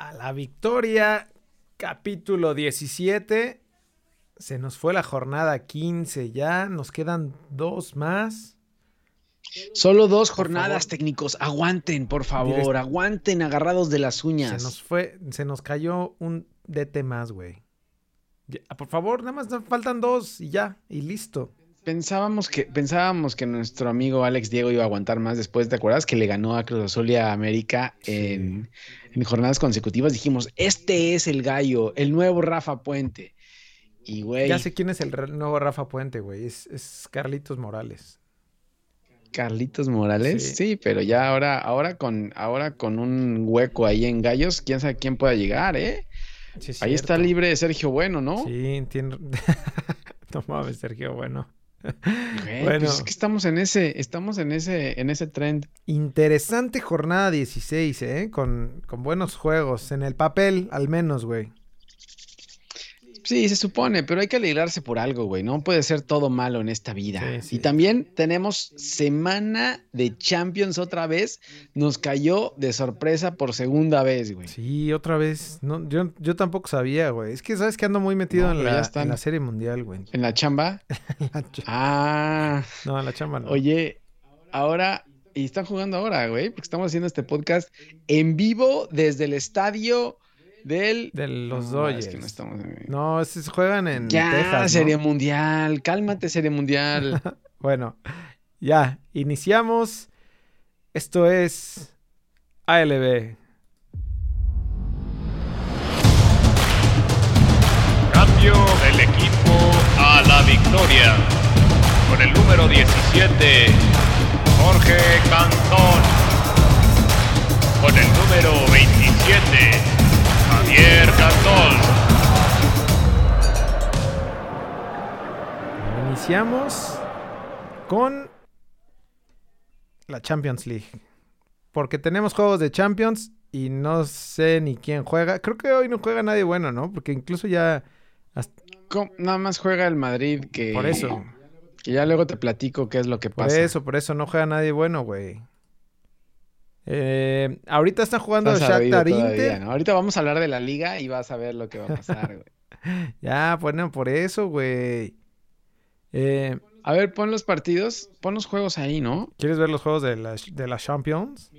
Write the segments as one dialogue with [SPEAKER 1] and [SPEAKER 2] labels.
[SPEAKER 1] a la victoria. Capítulo 17. Se nos fue la jornada 15 ya. Nos quedan dos más.
[SPEAKER 2] Solo dos jornadas técnicos. Aguanten, por favor. Aguanten agarrados de las uñas.
[SPEAKER 1] Se nos fue, se nos cayó un DT más, güey. Por favor, nada más nos faltan dos y ya, y listo.
[SPEAKER 2] Pensábamos que, pensábamos que nuestro amigo Alex Diego iba a aguantar más después, ¿te acuerdas? Que le ganó a Cruz Azul y a América en, jornadas consecutivas. Dijimos, este es el gallo, el nuevo Rafa Puente. Y güey.
[SPEAKER 1] Ya sé quién es el nuevo Rafa Puente, güey. Es, Carlitos Morales.
[SPEAKER 2] Carlitos Morales, sí. pero ya ahora, ahora con, ahora con un hueco ahí en gallos, quién sabe quién pueda llegar, ¿eh? ahí está libre Sergio Bueno, ¿no?
[SPEAKER 1] Sí, entiendo. no mames, Sergio Bueno.
[SPEAKER 2] Pues bueno, es que estamos en ese, estamos en ese, en ese trend.
[SPEAKER 1] Interesante jornada 16, ¿eh? Con, con buenos juegos, en el papel al menos, güey.
[SPEAKER 2] Sí, se supone, pero hay que alegrarse por algo, güey. No puede ser todo malo en esta vida. Y también tenemos semana de Champions otra vez. Nos cayó de sorpresa por segunda vez, güey.
[SPEAKER 1] Sí, otra vez. No, yo, yo tampoco sabía, güey. Es que sabes que ando muy metido en, la, en, la, serie mundial, güey.
[SPEAKER 2] ¿En la chamba? Ah.
[SPEAKER 1] No, en la chamba no.
[SPEAKER 2] Oye, ahora y están jugando ahora, güey, porque estamos haciendo este podcast en vivo desde el estadio del...
[SPEAKER 1] De los no, Dodgers. no, estamos... juegan en
[SPEAKER 2] ya,
[SPEAKER 1] Texas,
[SPEAKER 2] Serie Mundial. Cálmate, Serie Mundial.
[SPEAKER 1] bueno, ya, iniciamos. Esto es ALB.
[SPEAKER 3] Cambio del equipo a la victoria. Con el número 17, Jorge Cantón. Con el número 27, Javier
[SPEAKER 1] Iniciamos con la Champions League. Porque tenemos juegos de Champions y no sé ni quién juega. Creo que hoy no juega nadie bueno, ¿no? Porque incluso ya...
[SPEAKER 2] Nada más juega el Madrid que...
[SPEAKER 1] Por eso.
[SPEAKER 2] Que ya luego te platico qué es lo que pasa.
[SPEAKER 1] Por eso, por eso no juega nadie bueno, güey. Eh, ahorita están jugando Shakhtar Inter.
[SPEAKER 2] Ahorita vamos a hablar de la liga y vas a ver lo que va a pasar, güey.
[SPEAKER 1] ya, bueno, por eso, güey.
[SPEAKER 2] Eh, a ver, pon los partidos, pon los juegos ahí, ¿no?
[SPEAKER 1] ¿Quieres ver los juegos de la, de la Champions?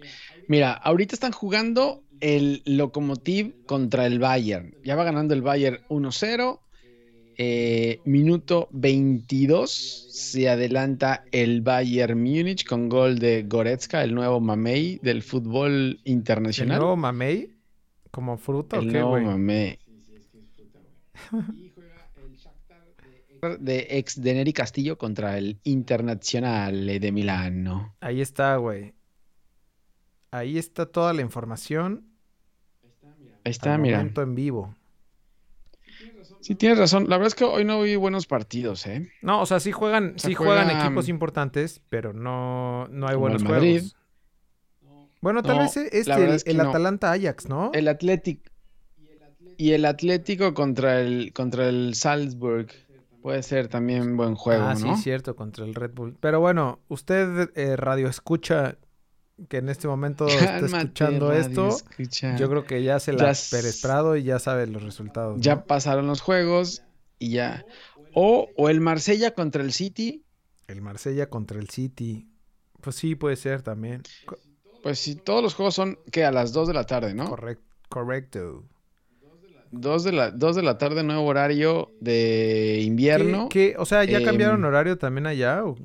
[SPEAKER 2] Mira, ahorita están jugando el Lokomotiv contra el Bayern. Ya va ganando el Bayern 1-0. Eh, minuto 22 se adelanta el Bayern Múnich con gol de Goretzka, el nuevo Mamey del fútbol internacional.
[SPEAKER 1] ¿El nuevo Mamey? ¿Como fruta
[SPEAKER 2] el
[SPEAKER 1] o qué,
[SPEAKER 2] nuevo Mamey. de ex de Neri Castillo contra el Internacional de Milano.
[SPEAKER 1] Ahí está, güey. Ahí está toda la información.
[SPEAKER 2] Ahí está, mira.
[SPEAKER 1] en vivo.
[SPEAKER 2] Sí, tienes razón. La verdad es que hoy no vi buenos partidos, ¿eh?
[SPEAKER 1] No, o sea, sí juegan, sí juegan equipos importantes, pero no, no hay buenos juegos. Bueno, tal vez este, el, Atalanta Ajax, ¿no?
[SPEAKER 2] El Atlético. Y el Atlético contra el, contra el Salzburg. Puede ser también buen juego, ah,
[SPEAKER 1] ¿no? sí, cierto, contra el Red Bull. Pero bueno, usted, eh, radio escucha, que en este momento está escuchando esto, yo creo que ya se la ha perestrado y ya sabe los resultados.
[SPEAKER 2] Ya pasaron los juegos y ya. O, o el Marsella contra el City.
[SPEAKER 1] El Marsella contra el City. Pues sí, puede ser también.
[SPEAKER 2] Pues sí, todos los juegos son que a las 2 de la tarde, ¿no?
[SPEAKER 1] Correcto. correcto.
[SPEAKER 2] 2 de, la, de la tarde, nuevo horario de invierno.
[SPEAKER 1] ¿Qué, O sea, ¿ya cambiaron em, horario también allá? ¿o?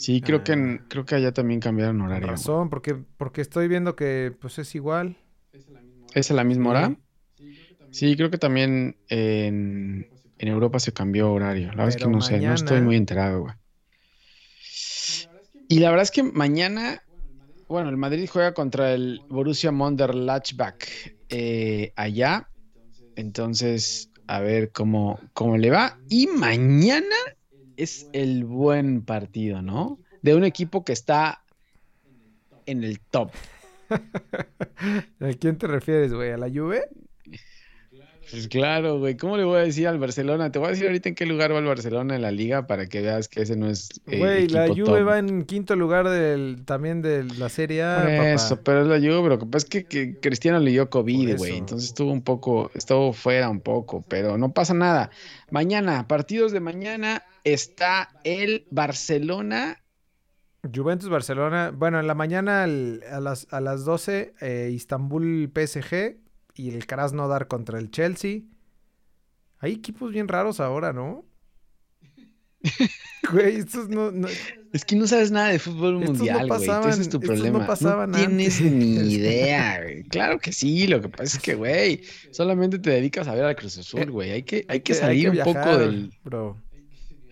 [SPEAKER 2] Sí, creo que ah. creo que allá también cambiaron horario.
[SPEAKER 1] razón, porque, porque estoy viendo que pues es igual.
[SPEAKER 2] ¿Es a la misma hora? Sí, creo que también en, Europa se cambió horario. La verdad es que no sé, no estoy muy enterado, güey. Y la verdad es que mañana, bueno, el Madrid juega contra el Borussia Mönchengladbach eh, allá. Entonces, a ver cómo, cómo le va. Y mañana es el buen partido, ¿no? De un equipo que está en el top.
[SPEAKER 1] ¿A quién te refieres, güey? ¿A la Juve?
[SPEAKER 2] Pues claro, güey. ¿Cómo le voy a decir al Barcelona? Te voy a decir ahorita en qué lugar va el Barcelona en la liga para que veas que ese no es.
[SPEAKER 1] Eh, güey, la Juve va en quinto lugar del, también de la Serie A.
[SPEAKER 2] eso, pero es la Juve, pero lo que pasa es que, Cristiano le dio COVID, güey. Entonces estuvo un poco, estuvo fuera un poco, pero no pasa nada. Mañana, partidos de mañana, está el Barcelona.
[SPEAKER 1] Juventus Barcelona. Bueno, en la mañana a, las, a las 12, eh, Istanbul PSG y el Krasnodar contra el Chelsea. Hay equipos bien raros ahora, ¿no? Güey, estos no,
[SPEAKER 2] Es que no sabes nada de fútbol mundial, güey. Ese es tu problema. No, tienes ni idea, güey. Claro que sí. Lo que pasa es que, güey, solamente te dedicas a ver al Cruz Azul, eh, güey. Hay que, hay que salir un poco del.
[SPEAKER 1] Bro.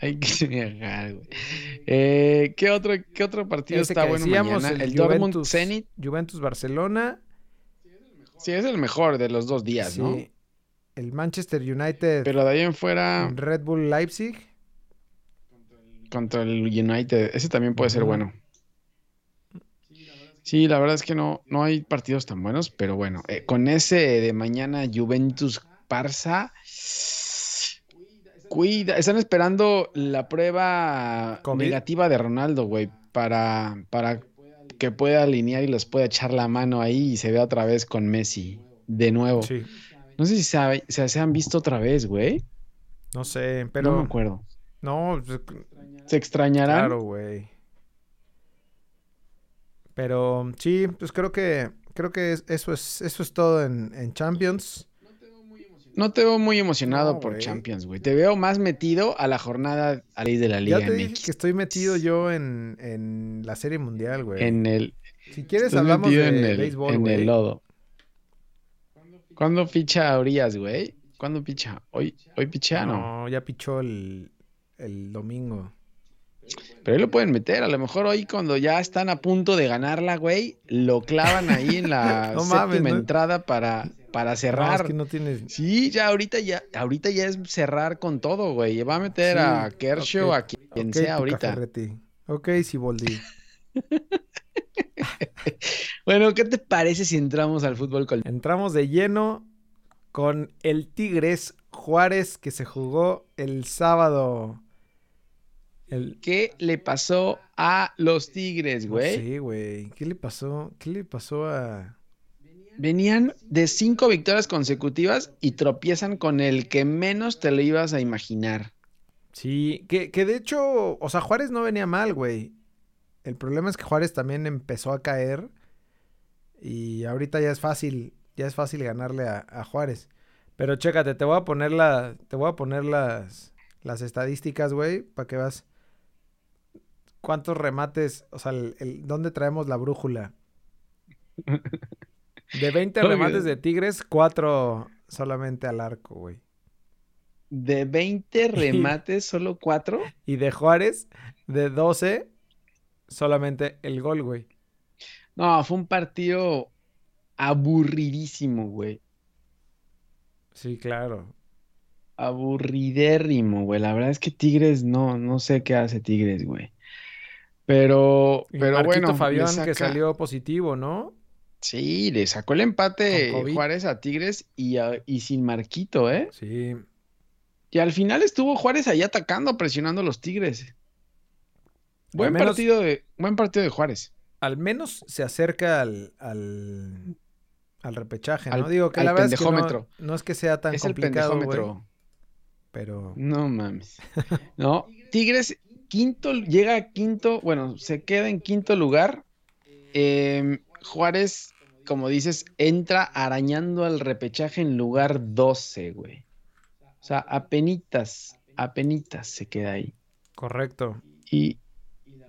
[SPEAKER 2] Hay que viajar, güey. Eh, ¿qué, otro, ¿Qué otro partido está bueno mañana?
[SPEAKER 1] El, el Dortmund Zenit. Juventus Barcelona
[SPEAKER 2] Sí, es el mejor de los dos días, sí. ¿no?
[SPEAKER 1] El Manchester United.
[SPEAKER 2] Pero de ahí en fuera.
[SPEAKER 1] Red Bull Leipzig.
[SPEAKER 2] Contra el United. Ese también puede ser bueno. Sí, la verdad es que no, no hay partidos tan buenos, pero bueno, eh, con ese de mañana Juventus Parsa, cuida, están esperando la prueba negativa de Ronaldo, güey, para, para que pueda alinear y les pueda echar la mano ahí y se vea otra vez con Messi. De nuevo. Sí. No sé si se, se, han visto otra vez, güey.
[SPEAKER 1] No sé, pero.
[SPEAKER 2] No me acuerdo.
[SPEAKER 1] No.
[SPEAKER 2] Pues, ¿Se extrañarán?
[SPEAKER 1] Claro, güey. Pero sí, pues creo que creo que eso es eso es todo en, en Champions.
[SPEAKER 2] No te veo muy emocionado por Champions, güey. Te veo más metido a la jornada a ley de la Liga
[SPEAKER 1] ya te Dije que estoy metido yo en, en la Serie Mundial, güey.
[SPEAKER 2] En el...
[SPEAKER 1] Si quieres hablamos de en el, béisbol,
[SPEAKER 2] En el lodo. ¿Cuándo ficha a Urias, güey? ¿Cuándo picha? ¿Hoy, hoy picha, no?
[SPEAKER 1] No, ya pichó el, el domingo.
[SPEAKER 2] Pero ahí lo pueden meter. A lo mejor hoy, cuando ya están a punto de ganarla, güey, lo clavan ahí en la séptima entrada para, para cerrar.
[SPEAKER 1] que no tienes...
[SPEAKER 2] Sí, ya ahorita ya, ahorita ya es cerrar con todo, güey. Va a meter a Kershaw, a quien sea ahorita.
[SPEAKER 1] Ok, Siboldi.
[SPEAKER 2] bueno, ¿qué te parece si entramos al fútbol?
[SPEAKER 1] Entramos de lleno con el Tigres Juárez que se jugó el sábado
[SPEAKER 2] ¿Qué le pasó a los Tigres, güey?
[SPEAKER 1] sí, güey. ¿Qué le pasó? ¿Qué le pasó a...?
[SPEAKER 2] Venían de cinco victorias consecutivas y tropiezan con el que menos te lo ibas a imaginar.
[SPEAKER 1] Sí, que, que de hecho, o sea, Juárez no venía mal, güey. El problema es que Juárez también empezó a caer y ahorita ya es fácil, ya es fácil ganarle a, a Juárez. Pero chécate, te voy a poner la, te voy a poner las, las estadísticas, güey, para que vas cuántos remates, o sea, el, ¿dónde traemos la brújula? De 20 remates de Tigres, 4 solamente al arco, güey.
[SPEAKER 2] De 20 remates, solo 4.
[SPEAKER 1] Y de Juárez, de 12, solamente el gol, güey.
[SPEAKER 2] No, fue un partido aburridísimo, güey.
[SPEAKER 1] Sí, claro.
[SPEAKER 2] Aburridérrimo, güey. La verdad es que Tigres, no, no sé qué hace Tigres, güey. Pero, pero bueno.
[SPEAKER 1] Fabián que salió positivo, ¿no?
[SPEAKER 2] Sí, le sacó el empate Juárez a Tigres y, y, sin Marquito, ¿eh?
[SPEAKER 1] Sí.
[SPEAKER 2] Y al final estuvo Juárez ahí atacando, presionando a los Tigres. Buen, partido, de, buen partido de Juárez.
[SPEAKER 1] Al menos se acerca al, al, repechaje, ¿no? Digo que la verdad es que no, es que sea tan complicado, el pero...
[SPEAKER 2] No mames. No, Tigres quinto, llega a quinto, bueno, se queda en quinto lugar. Em, Juárez, como dices, entra arañando al repechaje en lugar 12, güey. O sea, apenitas, apenitas se queda ahí.
[SPEAKER 1] Correcto.
[SPEAKER 2] Y,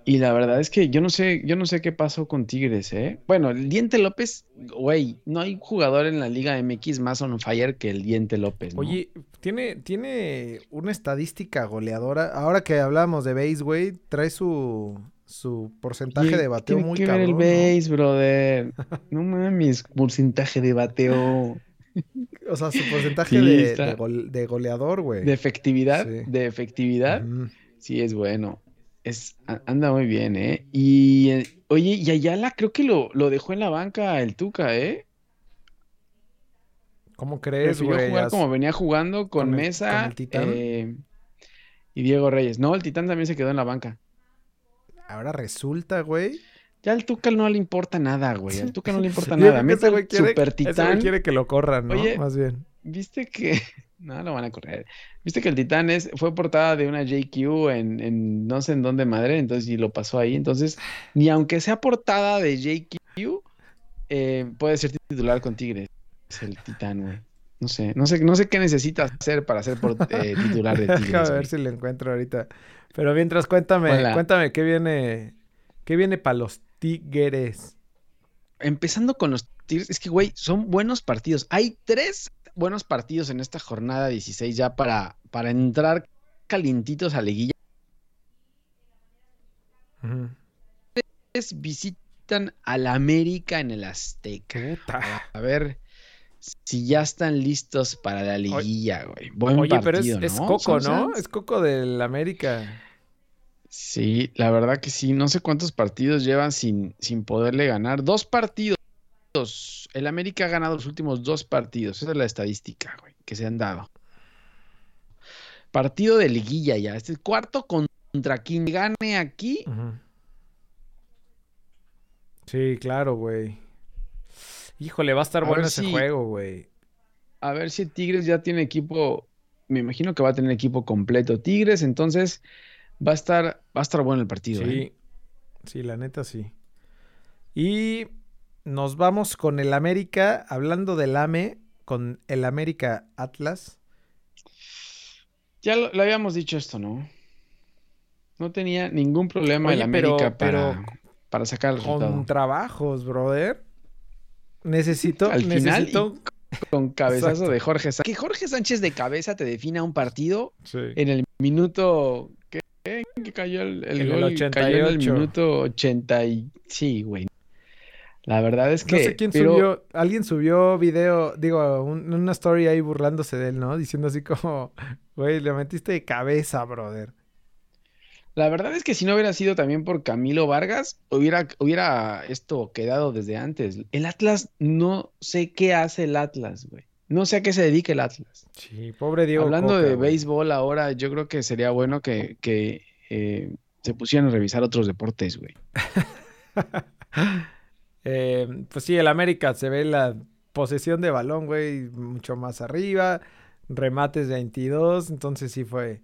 [SPEAKER 2] y la verdad es que yo no sé, yo no sé qué pasó con Tigres, ¿eh? Bueno, el Diente López, güey, no hay jugador en la Liga MX más on fire que el Diente López, ¿no?
[SPEAKER 1] Oye, tiene, tiene una estadística goleadora. Ahora que hablamos de base, güey, trae su, su porcentaje de bateo muy que cabrón.
[SPEAKER 2] el base, brother. No mames, porcentaje de bateo.
[SPEAKER 1] O sea, su porcentaje de, goleador, güey.
[SPEAKER 2] De efectividad, de efectividad. Sí, es bueno. Es, anda muy bien, ¿eh? Y, eh, oye, y Ayala creo que lo, lo dejó en la banca el Tuca, ¿eh?
[SPEAKER 1] ¿Cómo crees, güey?
[SPEAKER 2] jugar
[SPEAKER 1] As-
[SPEAKER 2] como venía jugando con,
[SPEAKER 1] con el-
[SPEAKER 2] Mesa
[SPEAKER 1] con el Titán.
[SPEAKER 2] eh, y Diego Reyes. No, el Titán también se quedó en la banca.
[SPEAKER 1] Ahora resulta, güey.
[SPEAKER 2] Ya al Tuca no le importa nada, güey. Al Tuca no le importa nada. Mete
[SPEAKER 1] ese güey quiere,
[SPEAKER 2] Super
[SPEAKER 1] ese güey
[SPEAKER 2] Titán.
[SPEAKER 1] quiere que lo corran, ¿no?
[SPEAKER 2] Oye,
[SPEAKER 1] Más bien.
[SPEAKER 2] ¿Viste que.? No, lo van a correr. ¿Viste que el Titán es, fue portada de una JQ en, en no sé en dónde madre? Entonces, y lo pasó ahí. Entonces, ni aunque sea portada de JQ, eh, puede ser titular con Tigres. Es el Titán, güey. No sé, no sé, no sé qué necesita hacer para ser por- eh, titular de Tigres.
[SPEAKER 1] Déjame ver si lo encuentro ahorita. Pero mientras, cuéntame,
[SPEAKER 2] Hola.
[SPEAKER 1] cuéntame qué viene, qué viene para los Tigres.
[SPEAKER 2] Empezando con los Tigres, es que, güey, son buenos partidos. Hay tres buenos partidos en esta jornada 16 ya para, para entrar calientitos a liguilla.
[SPEAKER 1] Ujú.
[SPEAKER 2] visitan al América en el Azteca. A ver si ya están listos para la liguilla, güey. Buen
[SPEAKER 1] Oye, pero es, es. Coco, ¿no? Es Coco del América.
[SPEAKER 2] Sí, la verdad que sí. No sé cuántos partidos llevan sin, sin poderle ganar. Dos partidos. El América ha ganado los últimos dos partidos. Esa es la estadística, güey, que se han dado. Partido de liguilla ya. Este es el cuarto contra quien gane aquí.
[SPEAKER 1] Sí, claro, güey. Híjole, va a estar
[SPEAKER 2] A
[SPEAKER 1] bueno ese
[SPEAKER 2] si-
[SPEAKER 1] juego, güey.
[SPEAKER 2] A ver si Tigres ya tiene equipo. Me imagino que va a tener equipo completo. Tigres, entonces va a estar, va a estar bueno el partido. ¿eh?
[SPEAKER 1] Sí, sí, la neta sí. Y nos vamos con el América, hablando del AME, con el América Atlas.
[SPEAKER 2] Ya lo, lo habíamos dicho esto, ¿no? No tenía ningún problema el
[SPEAKER 1] pero-
[SPEAKER 2] América para,
[SPEAKER 1] pero
[SPEAKER 2] para sacar el resultado.
[SPEAKER 1] Con trabajos, brother. Necesito,
[SPEAKER 2] Al final,
[SPEAKER 1] necesito.
[SPEAKER 2] Con cabezazo
[SPEAKER 1] Exacto.
[SPEAKER 2] de Jorge Sánchez. Que Jorge Sánchez de cabeza te defina un partido
[SPEAKER 1] Sí.
[SPEAKER 2] en el minuto. ¿Qué? Que cayó el, el
[SPEAKER 1] En el
[SPEAKER 2] gol? Cayó en el
[SPEAKER 1] 88.
[SPEAKER 2] minuto 80 y... Sí, güey. La verdad es que...
[SPEAKER 1] No sé quién
[SPEAKER 2] pero-
[SPEAKER 1] subió, alguien subió video, digo, un- una story ahí burlándose de él, ¿no? Diciendo así como, güey, le metiste de cabeza, brother.
[SPEAKER 2] La verdad es que si no hubiera sido también por Camilo Vargas, hubiera, hubiera esto quedado desde antes. El Atlas, no sé qué hace el Atlas, güey. No sé a qué se dedica el Atlas.
[SPEAKER 1] Sí, pobre Diego.
[SPEAKER 2] Hablando
[SPEAKER 1] Coca,
[SPEAKER 2] de
[SPEAKER 1] güey.
[SPEAKER 2] béisbol ahora, yo creo que sería bueno que, que, eh, se pusieran a revisar otros deportes, güey.
[SPEAKER 1] Eh, pues sí, el América se ve la posesión de balón, güey, mucho más arriba, remates de 22, entonces sí fue,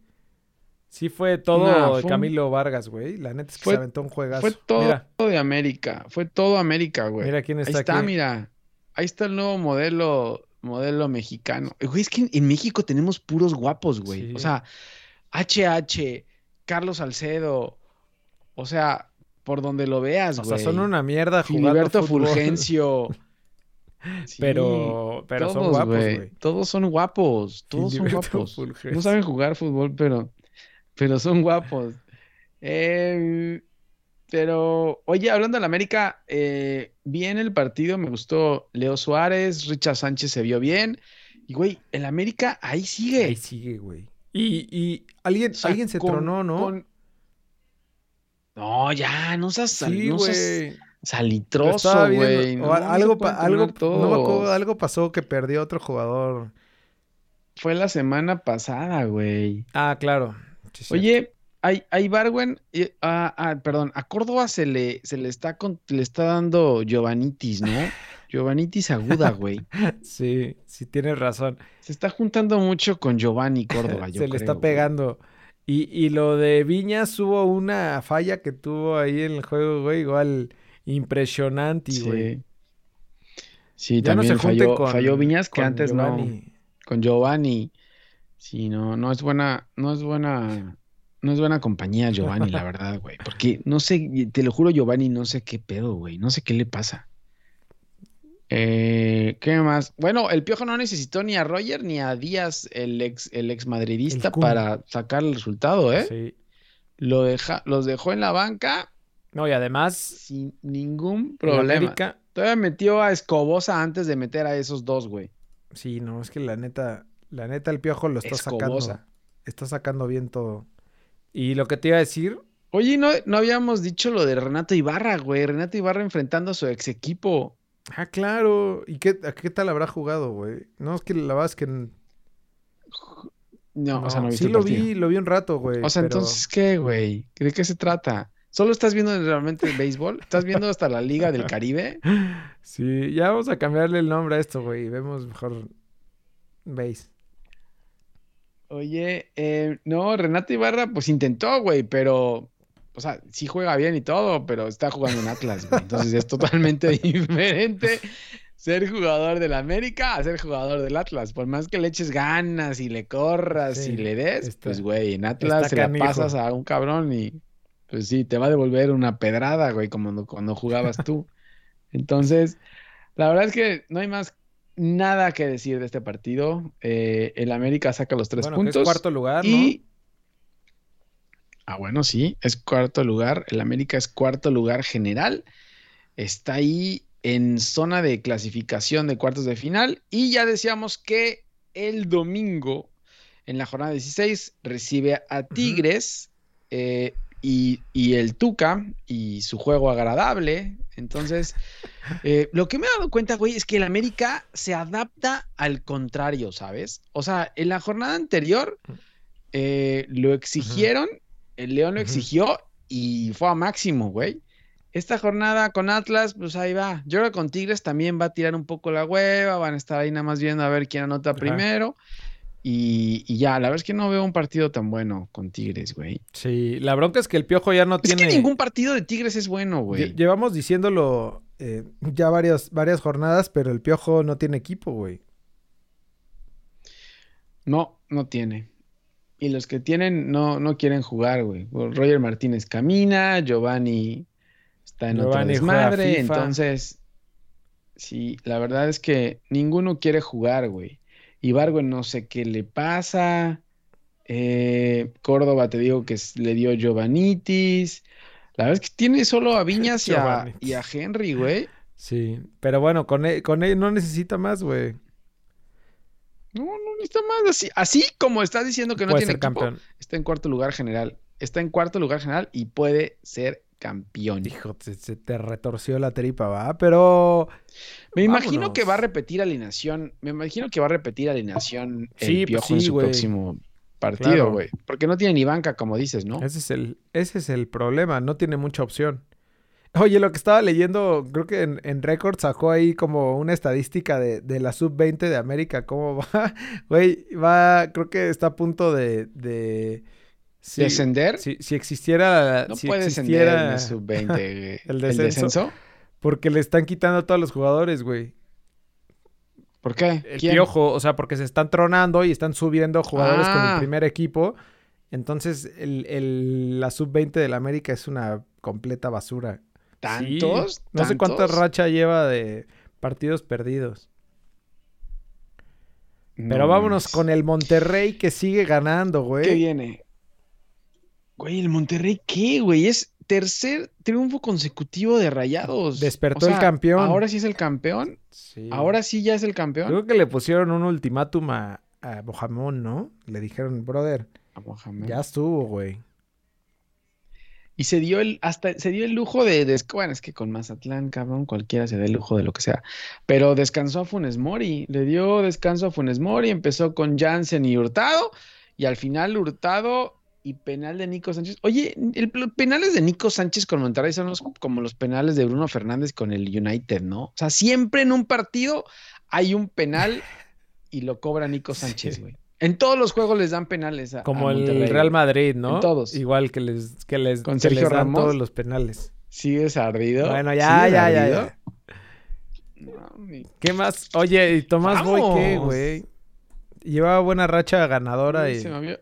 [SPEAKER 1] sí fue todo
[SPEAKER 2] un-
[SPEAKER 1] Camilo Vargas, güey. La neta es que
[SPEAKER 2] Fue-
[SPEAKER 1] se aventó un juegazo.
[SPEAKER 2] Fue todo
[SPEAKER 1] Mira,
[SPEAKER 2] de América, fue todo América, güey.
[SPEAKER 1] mira quién
[SPEAKER 2] Ahí
[SPEAKER 1] está,
[SPEAKER 2] está,
[SPEAKER 1] aquí.
[SPEAKER 2] mira. Ahí está el nuevo modelo, modelo mexicano. Güey, es que en México tenemos puros guapos, güey.
[SPEAKER 1] Sí.
[SPEAKER 2] O sea, HH, Carlos Salcedo, o sea, por donde lo veas,
[SPEAKER 1] O
[SPEAKER 2] güey.
[SPEAKER 1] sea, son una mierda jugando
[SPEAKER 2] Filiberto
[SPEAKER 1] fútbol.
[SPEAKER 2] Fulgencio. Sí,
[SPEAKER 1] Pero, pero son
[SPEAKER 2] todos,
[SPEAKER 1] guapos,
[SPEAKER 2] güey. Todos son guapos. Todos son guapos.
[SPEAKER 1] Fulgencio.
[SPEAKER 2] No saben jugar fútbol, pero, pero son guapos. Eh, pero, oye, hablando de la América, eh, bien el partido, me gustó Leo Suárez, Richard Sánchez se vio bien. Y, güey, el América ahí sigue.
[SPEAKER 1] Ahí sigue, güey. Y, y alguien,
[SPEAKER 2] O sea,
[SPEAKER 1] alguien se
[SPEAKER 2] con-
[SPEAKER 1] tronó, ¿no?
[SPEAKER 2] con- No, ya, no seas,
[SPEAKER 1] Sí,
[SPEAKER 2] no seas salitroso, güey. No,
[SPEAKER 1] algo, pa- algo, no algo pasó que perdió otro jugador.
[SPEAKER 2] Fue la semana pasada, güey.
[SPEAKER 1] Ah, claro. Sí.
[SPEAKER 2] Oye, a, a Ibargüen, eh, a- a- perdón, a Córdoba se le, se le está con- le está dando Giovanitis, ¿no? Giovanitis aguda, güey.
[SPEAKER 1] Sí, sí tienes razón.
[SPEAKER 2] Se está juntando mucho con Giovanni Córdoba, yo
[SPEAKER 1] Se le está pegando. Y, y lo de Viñas hubo una falla que tuvo ahí en el juego, güey, igual impresionante, güey.
[SPEAKER 2] Sí.
[SPEAKER 1] Ya no
[SPEAKER 2] también
[SPEAKER 1] se junte
[SPEAKER 2] falló,
[SPEAKER 1] con,
[SPEAKER 2] falló Viñas que antes no,
[SPEAKER 1] Giovanni.
[SPEAKER 2] con Giovanni. Sí, no, no es buena, no es buena, no es buena compañía Giovanni, la verdad, güey. Porque no sé, te lo juro, Giovanni, no sé qué pedo, güey. No sé qué le pasa. Eh, ¿qué más? Bueno, el Piojo no necesitó ni a Roger ni a Díaz, el ex, el ex madridista,
[SPEAKER 1] El
[SPEAKER 2] para sacar el resultado, ¿eh?
[SPEAKER 1] Sí.
[SPEAKER 2] Lo deja, los dejó en la banca
[SPEAKER 1] No, y además,
[SPEAKER 2] sin ningún problema.
[SPEAKER 1] América,
[SPEAKER 2] Todavía metió a Escobosa antes de meter a esos dos, güey.
[SPEAKER 1] sí, no, es que la neta, la neta, el piojo lo está sacando. Está sacando bien todo. Y lo que te iba a decir,
[SPEAKER 2] Oye, no, no habíamos dicho lo de Renato Ibarra, güey. Renato Ibarra enfrentando a su ex equipo.
[SPEAKER 1] Ah, claro. ¿Y qué, a qué tal habrá jugado, güey? No, es que la verdad es que...
[SPEAKER 2] No, o sea, no viste
[SPEAKER 1] Sí lo vi, lo vi un rato, güey.
[SPEAKER 2] O sea,
[SPEAKER 1] pero-
[SPEAKER 2] entonces, ¿qué, güey? ¿De qué se trata? ¿Solo estás viendo realmente el béisbol? ¿Estás viendo hasta la Liga del Caribe?
[SPEAKER 1] Sí, ya vamos a cambiarle el nombre a esto, güey. Vemos mejor base.
[SPEAKER 2] Oye, eh, no, Renato Ibarra pues intentó, güey, pero, o sea, sí juega bien y todo, pero está jugando en Atlas, güey. Entonces es totalmente diferente ser jugador del América a ser jugador del Atlas. Por más que le eches ganas y le corras
[SPEAKER 1] Sí,
[SPEAKER 2] y le des,
[SPEAKER 1] está-
[SPEAKER 2] pues, güey, en Atlas se la pasas a un cabrón y, pues sí, te va a devolver una pedrada, güey, como cuando, cuando jugabas tú. Entonces, la verdad es que no hay más nada que decir de este partido. Eh, el América saca los tres
[SPEAKER 1] Bueno, que
[SPEAKER 2] puntos.
[SPEAKER 1] es cuarto lugar, ¿no?
[SPEAKER 2] Ah, bueno, sí, es cuarto lugar. El América es cuarto lugar general. Está ahí en zona de clasificación de cuartos de final. Y ya decíamos que el domingo, en la jornada 16, recibe a Tigres eh, y, y el Tuca y su juego agradable. Entonces, eh, lo que me he dado cuenta, güey, es que el América se adapta al contrario, ¿sabes? O sea, en la jornada anterior eh, lo exigieron, el León lo exigió y fue a máximo, güey. Esta jornada con Atlas, pues ahí va. Yo creo que con Tigres también va a tirar un poco la hueva, van a estar ahí nada más viendo a ver quién anota
[SPEAKER 1] Ajá.
[SPEAKER 2] primero. Y, y ya, la verdad es que no veo un partido tan bueno con Tigres, güey.
[SPEAKER 1] Sí, la bronca es que el Piojo ya no
[SPEAKER 2] Es
[SPEAKER 1] tiene...
[SPEAKER 2] que ningún partido de Tigres es bueno, güey.
[SPEAKER 1] Llevamos diciéndolo eh, ya varias, varias jornadas, pero el Piojo no tiene equipo, güey.
[SPEAKER 2] No, no tiene. Y los que tienen no, no quieren jugar, güey. Roger Martínez camina, Giovanni está en
[SPEAKER 1] Giovanni juega
[SPEAKER 2] desmadre, entonces sí, la verdad es que ninguno quiere jugar, güey. Ibargüen no sé qué le pasa. Eh, Córdoba te digo que le dio Giovanitis. La verdad es que tiene solo a Viñas y a,
[SPEAKER 1] Giovanitis.
[SPEAKER 2] y a Henry, güey.
[SPEAKER 1] Sí, pero bueno, con él, con él no necesita más, güey.
[SPEAKER 2] No, no necesita más. Así, así como estás diciendo que no
[SPEAKER 1] Puede
[SPEAKER 2] tiene
[SPEAKER 1] ser
[SPEAKER 2] equipo,
[SPEAKER 1] campeón.
[SPEAKER 2] está en cuarto lugar general. Está en cuarto lugar general y puede ser campeón.
[SPEAKER 1] Hijo, se, te retorció la tripa, va. Pero
[SPEAKER 2] Me imagino
[SPEAKER 1] vámonos.
[SPEAKER 2] que va a repetir alineación. Me imagino que va a repetir alineación el
[SPEAKER 1] Sí, pues sí,
[SPEAKER 2] en su próximo partido,
[SPEAKER 1] Claro.
[SPEAKER 2] güey. Porque no tiene ni banca, como dices, ¿no?
[SPEAKER 1] ese es el, ese es el problema, no tiene mucha opción. Oye, lo que estaba leyendo, creo que en, en Record sacó ahí como una estadística de, de la sub-20 de América, cómo va, güey, va, creo que está a punto de... de
[SPEAKER 2] ¿Descender?
[SPEAKER 1] Si, si existiera...
[SPEAKER 2] no
[SPEAKER 1] si
[SPEAKER 2] puede descender en
[SPEAKER 1] existiera...
[SPEAKER 2] el sub-20. güey.
[SPEAKER 1] el
[SPEAKER 2] ¿El
[SPEAKER 1] descenso.
[SPEAKER 2] descenso?
[SPEAKER 1] Porque le están quitando a todos los jugadores, güey.
[SPEAKER 2] ¿Por qué?
[SPEAKER 1] El
[SPEAKER 2] ¿Quién?
[SPEAKER 1] piojo, o sea, porque se están tronando y están subiendo jugadores con el
[SPEAKER 2] Ah.
[SPEAKER 1] primer equipo. Entonces, el, el- la sub-20 del América es una completa basura. Sí,
[SPEAKER 2] ¿Tantos?
[SPEAKER 1] No sé cuánta racha lleva de partidos perdidos.
[SPEAKER 2] No
[SPEAKER 1] Pero vámonos con el Monterrey que sigue ganando,
[SPEAKER 2] ¿Qué
[SPEAKER 1] güey.
[SPEAKER 2] viene? Güey, el Monterrey, ¿qué, güey? Es tercer triunfo consecutivo de Rayados.
[SPEAKER 1] Despertó el campeón.
[SPEAKER 2] Ahora sí es el campeón.
[SPEAKER 1] Sí.
[SPEAKER 2] Ahora sí ya es el campeón.
[SPEAKER 1] Creo que le pusieron un ultimátum a, a Mojamón, ¿no? Le dijeron, brother,
[SPEAKER 2] A Mohamed.
[SPEAKER 1] ya estuvo, güey.
[SPEAKER 2] Y se dio el, hasta se dio el lujo de, des- bueno, es que con Mazatlán, cabrón, cualquiera se da el lujo de lo que sea. Pero descansó a Funes Mori, le dio descanso a Funes Mori, empezó con Jansen y Hurtado, y al final Hurtado y penal de Nico Sánchez. Oye, el, los penales de Nico Sánchez con Monterrey son los- como los penales de Bruno Fernández con el United, ¿no? O sea, siempre en un partido hay un penal y lo cobra Nico Sánchez,
[SPEAKER 1] Sí.
[SPEAKER 2] güey. En todos los juegos les dan penales a,
[SPEAKER 1] Como
[SPEAKER 2] a
[SPEAKER 1] el Real. Madrid, ¿no?
[SPEAKER 2] En todos.
[SPEAKER 1] Igual que les, que les,
[SPEAKER 2] Con
[SPEAKER 1] que
[SPEAKER 2] Sergio
[SPEAKER 1] les dan
[SPEAKER 2] Ramos.
[SPEAKER 1] todos los penales.
[SPEAKER 2] ¿Sigues ardido?
[SPEAKER 1] Bueno, ya,
[SPEAKER 2] ¿Sigues
[SPEAKER 1] ya, ya,
[SPEAKER 2] ardido?
[SPEAKER 1] ya.
[SPEAKER 2] No, mi-
[SPEAKER 1] ¿Qué más? Oye, ¿y Tomás Boy qué, güey? Llevaba buena racha ganadora y,
[SPEAKER 2] se me había-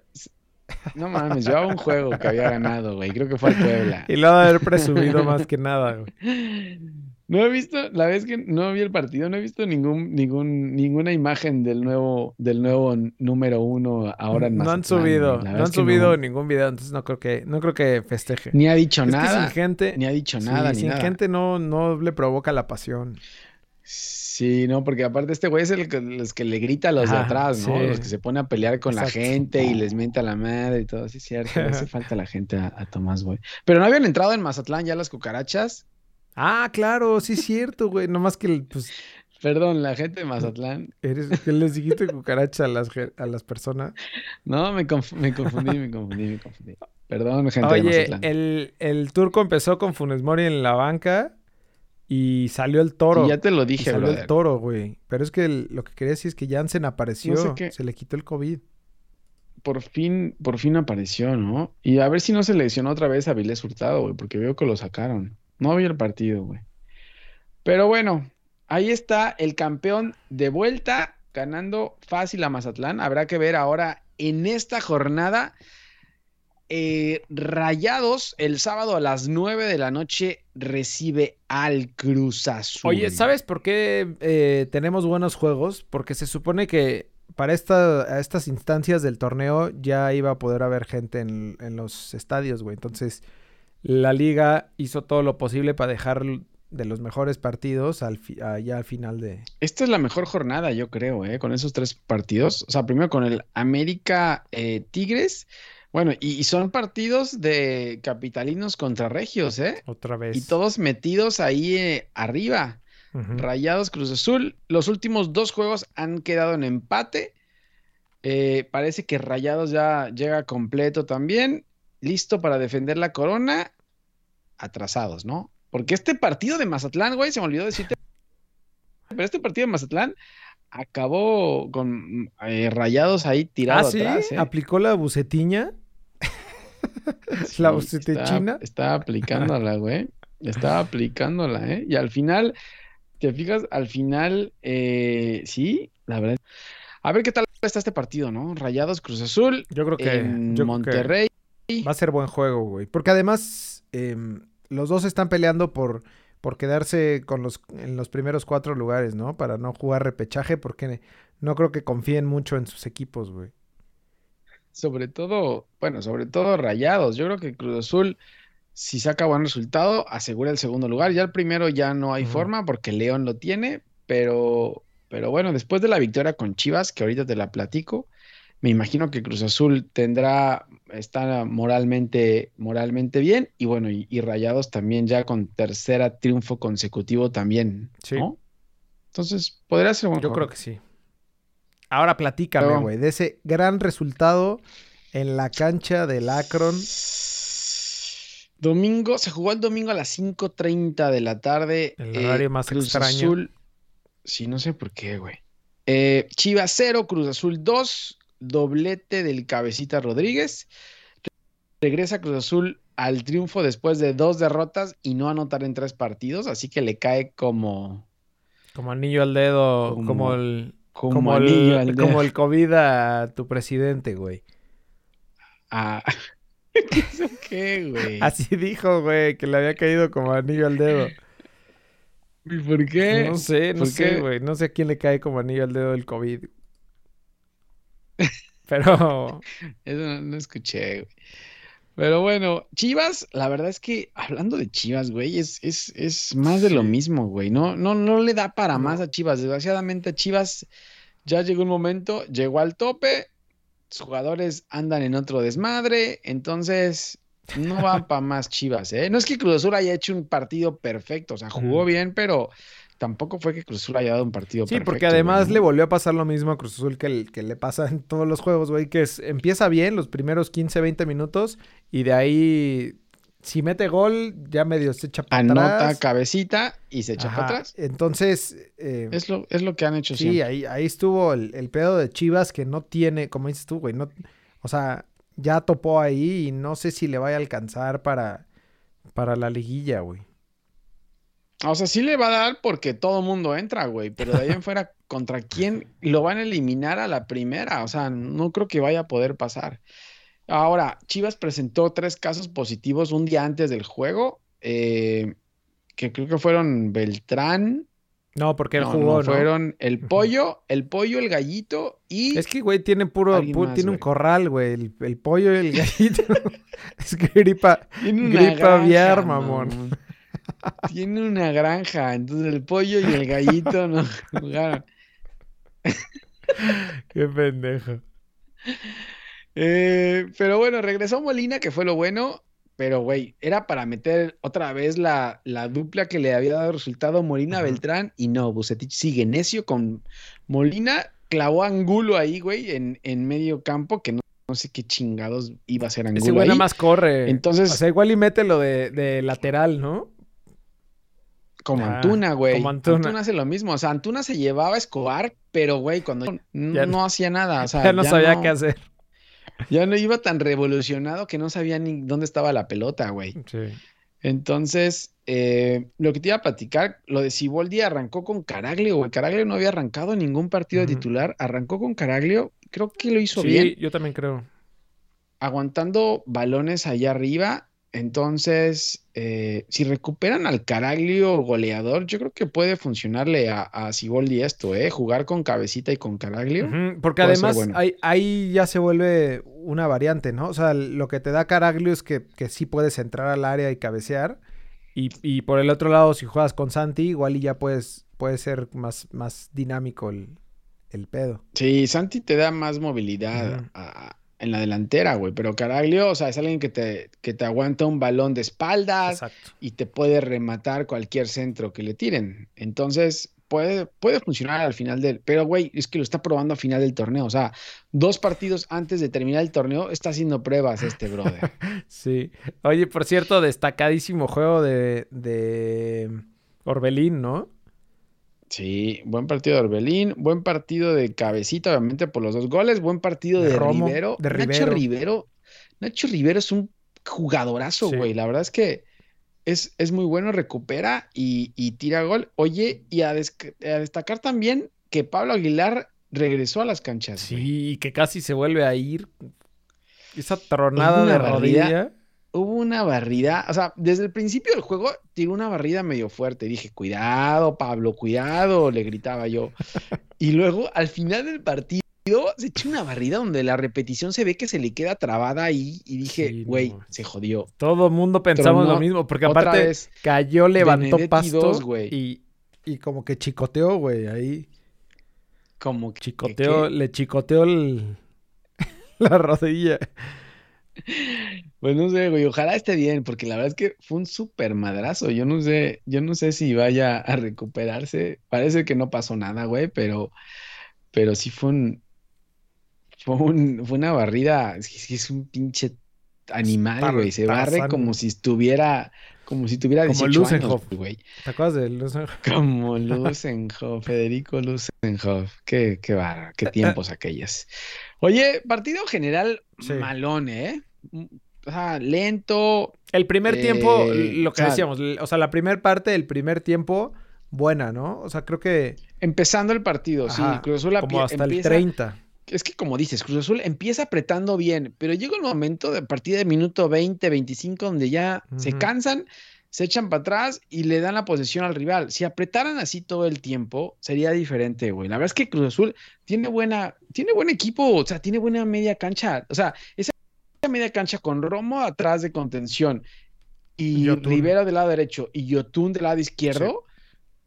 [SPEAKER 2] No mames, llevaba un juego que había ganado, güey. Creo que fue al Puebla.
[SPEAKER 1] y lo ha de haber presumido más que nada, güey.
[SPEAKER 2] No he visto, la vez que no vi el partido, no he visto ningún, ningún, ninguna imagen del nuevo, del nuevo número uno ahora en
[SPEAKER 1] no han
[SPEAKER 2] Mazatlán,
[SPEAKER 1] subido, no han subido
[SPEAKER 2] no.
[SPEAKER 1] ningún video, entonces no creo que, no creo que festeje.
[SPEAKER 2] Ni ha dicho
[SPEAKER 1] es que
[SPEAKER 2] nada.
[SPEAKER 1] sin gente,
[SPEAKER 2] Ni ha dicho
[SPEAKER 1] sí,
[SPEAKER 2] nada, ni
[SPEAKER 1] sin
[SPEAKER 2] nada.
[SPEAKER 1] gente no, no le provoca la pasión.
[SPEAKER 2] Sí, no, porque aparte este güey es el que, los que le grita a los de atrás, ¿no?
[SPEAKER 1] sí.
[SPEAKER 2] Los que se pone a pelear con la gente y les menta la madre y todo. Sí, es cierto. Le hace falta la gente a, a Tomás, güey. Pero no habían entrado en Mazatlán ya las cucarachas.
[SPEAKER 1] Ah, claro, sí es cierto, güey. Nomás que, pues,
[SPEAKER 2] Perdón, la gente de Mazatlán.
[SPEAKER 1] eres, que les dijiste cucaracha a las, a las personas.
[SPEAKER 2] No, me, conf- me confundí, me confundí, me confundí. Perdón, gente de
[SPEAKER 1] Oye,
[SPEAKER 2] Mazatlán.
[SPEAKER 1] el, el turco empezó con Funes Mori en la banca y salió el toro.
[SPEAKER 2] Y ya te lo dije,
[SPEAKER 1] salió
[SPEAKER 2] brother.
[SPEAKER 1] el toro, güey. Pero es que el- lo que quería decir es que Jansen apareció.
[SPEAKER 2] No sé qué-
[SPEAKER 1] Se le quitó el COVID.
[SPEAKER 2] Por fin, por fin apareció, ¿no? Y a ver si no se lesionó otra vez a Vilés Hurtado, güey, porque veo que lo sacaron. No vi el partido, güey. Pero bueno, ahí está el campeón de vuelta, ganando fácil a Mazatlán. Habrá que ver ahora en esta jornada. Eh, Rayados, el sábado a las 9 de la noche, recibe al Cruz Azul.
[SPEAKER 1] Oye, ¿sabes por qué eh, tenemos buenos juegos? Porque se supone que para esta, a estas instancias del torneo ya iba a poder haber gente en, en los estadios, güey. Entonces, la liga hizo todo lo posible para dejar de los mejores partidos al ya al final de...
[SPEAKER 2] Esta es la mejor jornada, yo creo, ¿eh? Con esos tres partidos. O sea, primero con el América eh, Tigres. Bueno, y, y son partidos de capitalinos contra regios, ¿eh?
[SPEAKER 1] Otra vez.
[SPEAKER 2] Y todos metidos ahí eh, arriba. Rayados Cruz Azul. Los últimos dos juegos han quedado en empate. Eh, parece que Rayados ya llega completo también. Listo para defender la corona. Atrasados, ¿no? Porque este partido de Mazatlán, güey, se me olvidó decirte. Pero este partido de Mazatlán acabó con eh, Rayados ahí tirado
[SPEAKER 1] Ah, sí,
[SPEAKER 2] atrás,
[SPEAKER 1] aplicó la bucetiña.
[SPEAKER 2] Sí,
[SPEAKER 1] la
[SPEAKER 2] está-
[SPEAKER 1] china.
[SPEAKER 2] Está aplicándola, güey. Está aplicándola, ¿eh? Y al final, te fijas, al final, eh, sí, la verdad. A ver qué tal está este partido, ¿no? Rayados Cruz Azul
[SPEAKER 1] Yo creo que,
[SPEAKER 2] en
[SPEAKER 1] yo creo que
[SPEAKER 2] Monterrey.
[SPEAKER 1] va a ser buen juego, güey. Porque además em, los dos están peleando por, por quedarse con los, en los primeros cuatro lugares, ¿no? Para no jugar repechaje, porque no creo que confíen mucho en sus equipos, güey.
[SPEAKER 2] Sobre todo, bueno, sobre todo Rayados. Yo creo que Cruz Azul, si saca buen resultado, asegura el segundo lugar. Ya el primero ya no hay forma porque León lo tiene, pero, pero bueno, después de la victoria con Chivas, que ahorita te la platico, me imagino que Cruz Azul tendrá, está moralmente, moralmente bien, y bueno, y, y Rayados también ya con tercera triunfo consecutivo también,
[SPEAKER 1] Sí.
[SPEAKER 2] ¿no? Entonces, podría ser buen
[SPEAKER 1] Yo creo que sí. Ahora platícame, güey, de ese gran resultado en la cancha del Akron.
[SPEAKER 2] Domingo, se jugó el domingo a las 5:30 de la tarde.
[SPEAKER 1] El
[SPEAKER 2] eh,
[SPEAKER 1] horario más
[SPEAKER 2] Cruz
[SPEAKER 1] extraño.
[SPEAKER 2] Azul. Sí, no sé por qué, güey. Eh, Chivas 0, Cruz Azul 2, doblete del Cabecita Rodríguez. Regresa Cruz Azul al triunfo después de dos derrotas y no anotar en tres partidos, así que le cae como,
[SPEAKER 1] Como anillo al dedo,
[SPEAKER 2] Como-
[SPEAKER 1] como, el,
[SPEAKER 2] como,
[SPEAKER 1] como,
[SPEAKER 2] anillo
[SPEAKER 1] el,
[SPEAKER 2] al
[SPEAKER 1] como el COVID a tu presidente, güey.
[SPEAKER 2] Ah, ¿Eso qué, güey?
[SPEAKER 1] Así dijo, güey, que le había caído como anillo al dedo.
[SPEAKER 2] ¿Y por qué?
[SPEAKER 1] No sé, no
[SPEAKER 2] ¿Por
[SPEAKER 1] sé,
[SPEAKER 2] qué?
[SPEAKER 1] güey. No sé a quién le cae como anillo al dedo el COVID. Pero
[SPEAKER 2] Eso no, no escuché, güey. Pero bueno, Chivas, la verdad es que hablando de Chivas, güey, es, es, es más de lo mismo, güey. No, no, no le da para más a Chivas. Desgraciadamente, a Chivas ya llegó un momento, llegó al tope, jugadores andan en otro desmadre, entonces no va para más Chivas, ¿eh? No es que Cruz Azul haya hecho un partido perfecto, o sea, jugó bien, pero tampoco fue que Cruz Azul haya dado un partido
[SPEAKER 1] sí,
[SPEAKER 2] perfecto.
[SPEAKER 1] porque además le volvió a pasar lo mismo a Cruz Azul que, el- que le pasa en todos los juegos, güey, que es, empieza bien los primeros 15, 20 minutos y de ahí, si mete gol, ya medio se echa para
[SPEAKER 2] Anota
[SPEAKER 1] atrás.
[SPEAKER 2] cabecita y se echa para atrás.
[SPEAKER 1] Entonces, eh,
[SPEAKER 2] Es lo, es lo que han hecho
[SPEAKER 1] Sí,
[SPEAKER 2] siempre.
[SPEAKER 1] ahí, ahí estuvo el, el pedo de Chivas que no tiene, como dices tú, güey, no, o sea, ya topó ahí y no sé si le vaya a alcanzar para, para la liguilla, güey.
[SPEAKER 2] O sea, sí le va a dar porque todo mundo entra, güey, pero de ahí en fuera, ¿contra quién lo van a eliminar a la primera? O sea, no creo que vaya a poder pasar. Ahora, Chivas presentó tres casos positivos un día antes del juego, eh, que creo que fueron Beltrán,
[SPEAKER 1] No, porque él
[SPEAKER 2] no,
[SPEAKER 1] jugó,
[SPEAKER 2] no,
[SPEAKER 1] ¿no?
[SPEAKER 2] fueron el pollo, el pollo, el gallito y
[SPEAKER 1] Es que, güey, tiene puro,
[SPEAKER 2] Alguien
[SPEAKER 1] pu-
[SPEAKER 2] más,
[SPEAKER 1] tiene un
[SPEAKER 2] güey.
[SPEAKER 1] corral, güey, el, el pollo y el gallito. es que gripa.
[SPEAKER 2] tiene
[SPEAKER 1] gripa aviar, mamón.
[SPEAKER 2] Tiene una granja, entonces el pollo y el gallito no jugaron.
[SPEAKER 1] Qué pendejo.
[SPEAKER 2] Eh, pero bueno, regresó Molina, que fue lo bueno. pero güey, era para meter otra vez la, la dupla que le había dado resultado Molina. Beltrán y no, Bucetich sigue necio con Molina, clavó a Angulo ahí, güey, en, en medio campo, que no, no sé qué chingados iba a ser
[SPEAKER 1] Ese
[SPEAKER 2] Angulo
[SPEAKER 1] güey
[SPEAKER 2] ahí.
[SPEAKER 1] nada más corre.
[SPEAKER 2] Entonces-
[SPEAKER 1] O sea, igual y mete lo de, de lateral, ¿no?
[SPEAKER 2] Como
[SPEAKER 1] Ah,
[SPEAKER 2] Antuna, güey.
[SPEAKER 1] como Antuna.
[SPEAKER 2] Antuna. hace lo mismo. O sea, Antuna se llevaba a Escobar, pero, güey, cuando no,
[SPEAKER 1] Ya
[SPEAKER 2] no hacía nada. O sea,
[SPEAKER 1] ya no sabía qué hacer.
[SPEAKER 2] Ya no iba tan revolucionado que no sabía ni dónde estaba la pelota, güey.
[SPEAKER 1] Sí.
[SPEAKER 2] Entonces, eh, lo que te iba a platicar, lo de Siboldi arrancó con Caraglio, güey. Caraglio no había arrancado ningún partido
[SPEAKER 1] Ujú.
[SPEAKER 2] titular. Arrancó con Caraglio. Creo que lo hizo
[SPEAKER 1] Sí,
[SPEAKER 2] bien,
[SPEAKER 1] yo también creo.
[SPEAKER 2] aguantando balones allá arriba. Entonces, eh, si recuperan al Caraglio goleador, yo creo que puede funcionarle a, a Siboldi esto, ¿eh? Jugar con cabecita y con Caraglio.
[SPEAKER 1] Porque además
[SPEAKER 2] bueno.
[SPEAKER 1] ahí, ahí ya se vuelve una variante, ¿no? O sea, lo que te da Caraglio es que, que sí puedes entrar al área y cabecear. Y, y por el otro lado, si juegas con Santi, igual y ya puedes, puede ser más, más dinámico el, el pedo.
[SPEAKER 2] Sí, Santi te da más movilidad a- en la delantera, güey. Pero Caraglio, o sea, es alguien que te, que te aguanta un balón de espaldas
[SPEAKER 1] Exacto.
[SPEAKER 2] y te puede rematar cualquier centro que le tiren. Entonces, puede, puede funcionar al final del. Pero, güey, es que lo está probando a final del torneo. O sea, dos partidos antes de terminar el torneo está haciendo pruebas este brother.
[SPEAKER 1] Sí. Oye, por cierto, destacadísimo juego de, de Orbelín, ¿no?
[SPEAKER 2] Sí, buen partido de Orbelín, buen partido de Cabecita, obviamente por los dos goles, buen partido
[SPEAKER 1] De
[SPEAKER 2] de,
[SPEAKER 1] Romo,
[SPEAKER 2] Rivero.
[SPEAKER 1] de
[SPEAKER 2] Nacho Rivero. Nacho Rivero es un jugadorazo,
[SPEAKER 1] Sí.
[SPEAKER 2] güey. La verdad es que es, es muy bueno, recupera y, y tira gol. Oye, y a, destacar también que Pablo Aguilar regresó a las canchas.
[SPEAKER 1] Sí, y que casi se vuelve a ir. Esa tronada de
[SPEAKER 2] barrida.
[SPEAKER 1] rodilla.
[SPEAKER 2] Hubo una barrida, o sea, desde el principio del juego tiró una barrida medio fuerte. Dije, cuidado, Pablo, cuidado, le gritaba yo. Y luego, al final del partido, se echó una barrida donde la repetición se ve que se le queda trabada ahí. Y dije,
[SPEAKER 1] Sí, no
[SPEAKER 2] güey, se jodió.
[SPEAKER 1] Todo mundo pensamos
[SPEAKER 2] Tronó
[SPEAKER 1] lo mismo, porque aparte
[SPEAKER 2] vez,
[SPEAKER 1] cayó, levantó
[SPEAKER 2] Benedetti
[SPEAKER 1] pasto
[SPEAKER 2] dos, güey.
[SPEAKER 1] y, y como que chicoteó, güey, ahí.
[SPEAKER 2] como que.
[SPEAKER 1] Chicoteó,
[SPEAKER 2] que-
[SPEAKER 1] le chicoteó el- la rodilla.
[SPEAKER 2] Pues no sé, güey, ojalá esté bien, porque la verdad es que fue un súper madrazo. Yo no sé, yo no sé si vaya a recuperarse. Parece que no pasó nada, güey, pero, pero sí fue un, fue un, fue una barrida. Es que un pinche animal,
[SPEAKER 1] Tar-
[SPEAKER 2] güey. Se barre como si estuviera, como si tuviera
[SPEAKER 1] Como
[SPEAKER 2] 18 años,
[SPEAKER 1] Lusenhoff.
[SPEAKER 2] güey.
[SPEAKER 1] ¿Te acuerdas de los...
[SPEAKER 2] Como Lusenhoff, Federico Lusenhoff. Qué, qué barra, qué tiempos aquellos. Oye, partido general
[SPEAKER 1] Sí.
[SPEAKER 2] malón, ¿eh? O sea, lento.
[SPEAKER 1] El primer tiempo,
[SPEAKER 2] Eh,
[SPEAKER 1] lo que
[SPEAKER 2] o sea-
[SPEAKER 1] decíamos, o sea, la primera parte del primer tiempo, buena, ¿no? O sea, creo que
[SPEAKER 2] Empezando el partido,
[SPEAKER 1] Ajá,
[SPEAKER 2] sí. Cruz Azul
[SPEAKER 1] como hasta
[SPEAKER 2] empieza,
[SPEAKER 1] el 30.
[SPEAKER 2] Es que como dices, Cruz Azul empieza apretando bien, pero llega un momento de a partir del minuto 20, 25, donde ya se cansan, se echan para atrás y le dan la posesión al rival. Si apretaran así todo el tiempo, sería diferente, güey. La verdad es que Cruz Azul tiene buena, tiene buen equipo, o sea, tiene buena media cancha. O sea, esa media cancha con Romo atrás de contención y
[SPEAKER 1] Yotun.
[SPEAKER 2] Rivera del lado derecho y Yotun del lado izquierdo.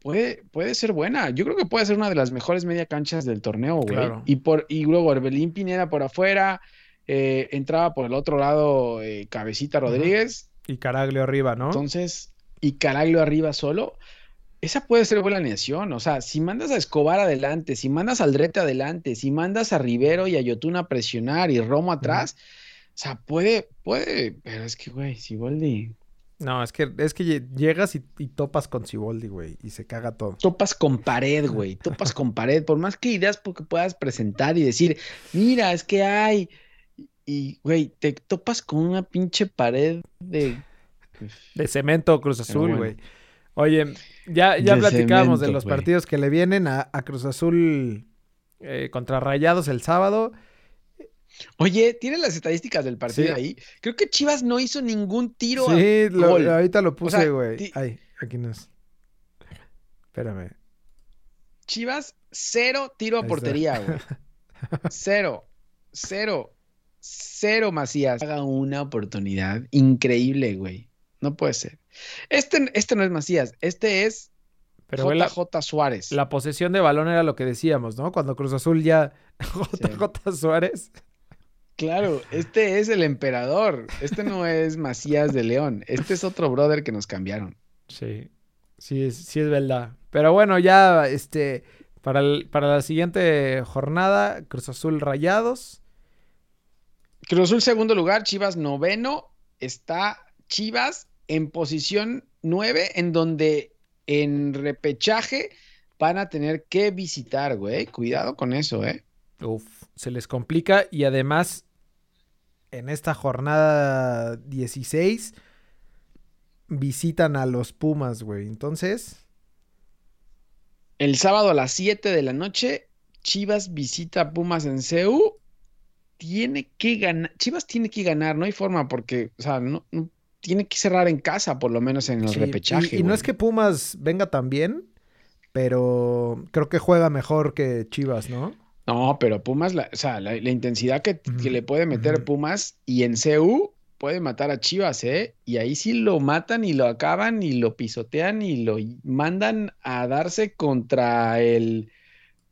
[SPEAKER 2] Puede, puede ser buena. Yo creo que puede ser una de las mejores media canchas del torneo, güey.
[SPEAKER 1] Claro.
[SPEAKER 2] Y, por, y luego Orbelín Pineda por afuera, eh, entraba por el otro lado eh, Cabecita Rodríguez.
[SPEAKER 1] Y Caraglio arriba, ¿no?
[SPEAKER 2] Entonces, y Caraglio arriba solo. Esa puede ser buena alineación. O sea, si mandas a Escobar adelante, si mandas al Drete adelante, si mandas a Rivero y a Yotun a presionar y Romo atrás, o sea, puede, puede, pero es que, güey, Siboldi,
[SPEAKER 1] No, es que, es que lle- llegas y, y topas con Ciboldi, güey, y se caga todo.
[SPEAKER 2] topas con pared, güey, topas con pared, por más que ideas que puedas presentar y decir, mira, es que hay, y, güey, te topas con una pinche pared de...
[SPEAKER 1] De cemento Cruz Azul,
[SPEAKER 2] bueno.
[SPEAKER 1] güey. Oye, ya, ya
[SPEAKER 2] De
[SPEAKER 1] platicábamos de los partidos que le vienen a, a Cruz Azul eh, contra Rayados el sábado.
[SPEAKER 2] Oye, ¿tienes las estadísticas del partido
[SPEAKER 1] Sí.
[SPEAKER 2] ahí? Creo que Chivas no hizo ningún tiro. a-
[SPEAKER 1] Sí, lo-
[SPEAKER 2] gol.
[SPEAKER 1] ahorita lo puse,
[SPEAKER 2] sea,
[SPEAKER 1] güey.
[SPEAKER 2] ti-
[SPEAKER 1] Ay, aquí no es. Espérame.
[SPEAKER 2] Chivas, cero tiro a portería, güey. Cero, cero, cero Macías. Haga una oportunidad increíble, güey. No puede ser. Este, este no es Macías, este es
[SPEAKER 1] Pero la,
[SPEAKER 2] JJ Suárez.
[SPEAKER 1] la posesión de balón era lo que decíamos, ¿no? Cuando Cruz Azul ya. JJ Suárez.
[SPEAKER 2] Claro, este es el emperador. Este no es Macías de León. Este es otro brother que nos cambiaron.
[SPEAKER 1] Sí, sí, es, sí es verdad. Pero bueno, ya este, para, el- para la siguiente jornada, Cruz Azul Rayados.
[SPEAKER 2] Cruz Azul segundo lugar, Chivas noveno. Está Chivas en posición nueve, en donde en repechaje van a tener que visitar, güey. Cuidado con eso, ¿eh?
[SPEAKER 1] Uf, se les complica y además en esta jornada 16 visitan a los Pumas, güey. Entonces,
[SPEAKER 2] El sábado a las 7 de la noche, Chivas visita a Pumas en CEU. Tiene que ganar. Chivas tiene que ganar, no hay forma, porque, o sea, no, no- tiene que cerrar en casa, por lo menos en el
[SPEAKER 1] sí,
[SPEAKER 2] repechaje.
[SPEAKER 1] y, y no es que Pumas venga tan bien, pero creo que juega mejor que Chivas, ¿no?
[SPEAKER 2] No, pero Pumas, la, o sea, la, la intensidad que, que le puede meter. Pumas y en CEU puede matar a Chivas, ¿eh? Y ahí sí lo matan y lo acaban y lo pisotean y lo mandan a darse contra el,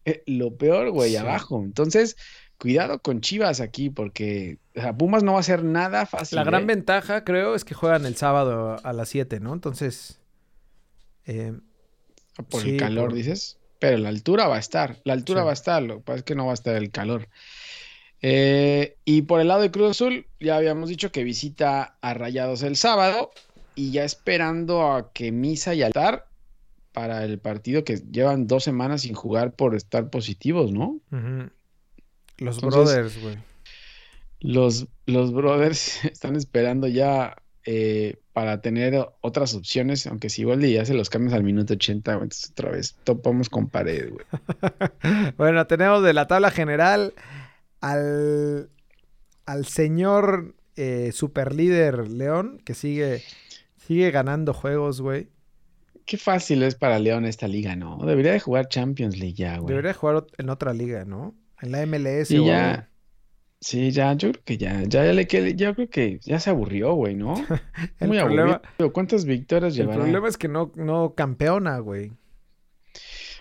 [SPEAKER 2] eh, lo peor, güey,
[SPEAKER 1] Sí.
[SPEAKER 2] abajo. Entonces, cuidado con Chivas aquí porque o sea, Pumas no va a hacer nada fácil.
[SPEAKER 1] La gran
[SPEAKER 2] ¿eh?
[SPEAKER 1] ventaja, creo, es que juegan el sábado a las 7, ¿no? Entonces, eh,
[SPEAKER 2] Por
[SPEAKER 1] sí,
[SPEAKER 2] el calor,
[SPEAKER 1] por-
[SPEAKER 2] dices. Pero la altura va a estar, la altura
[SPEAKER 1] Sí.
[SPEAKER 2] va a estar, lo que pasa es que no va a estar el calor. Eh, y por el lado de Cruz Azul, ya habíamos dicho que visita a Rayados el sábado y ya esperando a que Misa y Altar para el partido que llevan dos semanas sin jugar por estar positivos, ¿no?
[SPEAKER 1] ujú. Los
[SPEAKER 2] Entonces,
[SPEAKER 1] brothers, güey.
[SPEAKER 2] Los, los brothers están esperando ya eh, para tener otras opciones, aunque si igual ya se los cambias al minuto 80, güey, entonces otra vez topamos con pared, güey.
[SPEAKER 1] bueno, tenemos de la tabla general al, al señor eh, superlíder León, que sigue, sigue ganando juegos, güey.
[SPEAKER 2] Qué fácil es para León esta liga, ¿no? Debería de jugar Champions League ya, güey.
[SPEAKER 1] Debería jugar ot- en otra liga, ¿no? En la MLS
[SPEAKER 2] Y
[SPEAKER 1] o
[SPEAKER 2] ya, sí, ya, yo creo que ya, ya le que yo creo que ya se aburrió, güey, ¿no?
[SPEAKER 1] El
[SPEAKER 2] Muy
[SPEAKER 1] problema-
[SPEAKER 2] aburrido. ¿Cuántas victorias
[SPEAKER 1] El
[SPEAKER 2] llevará?
[SPEAKER 1] problema es que no, no campeona, güey.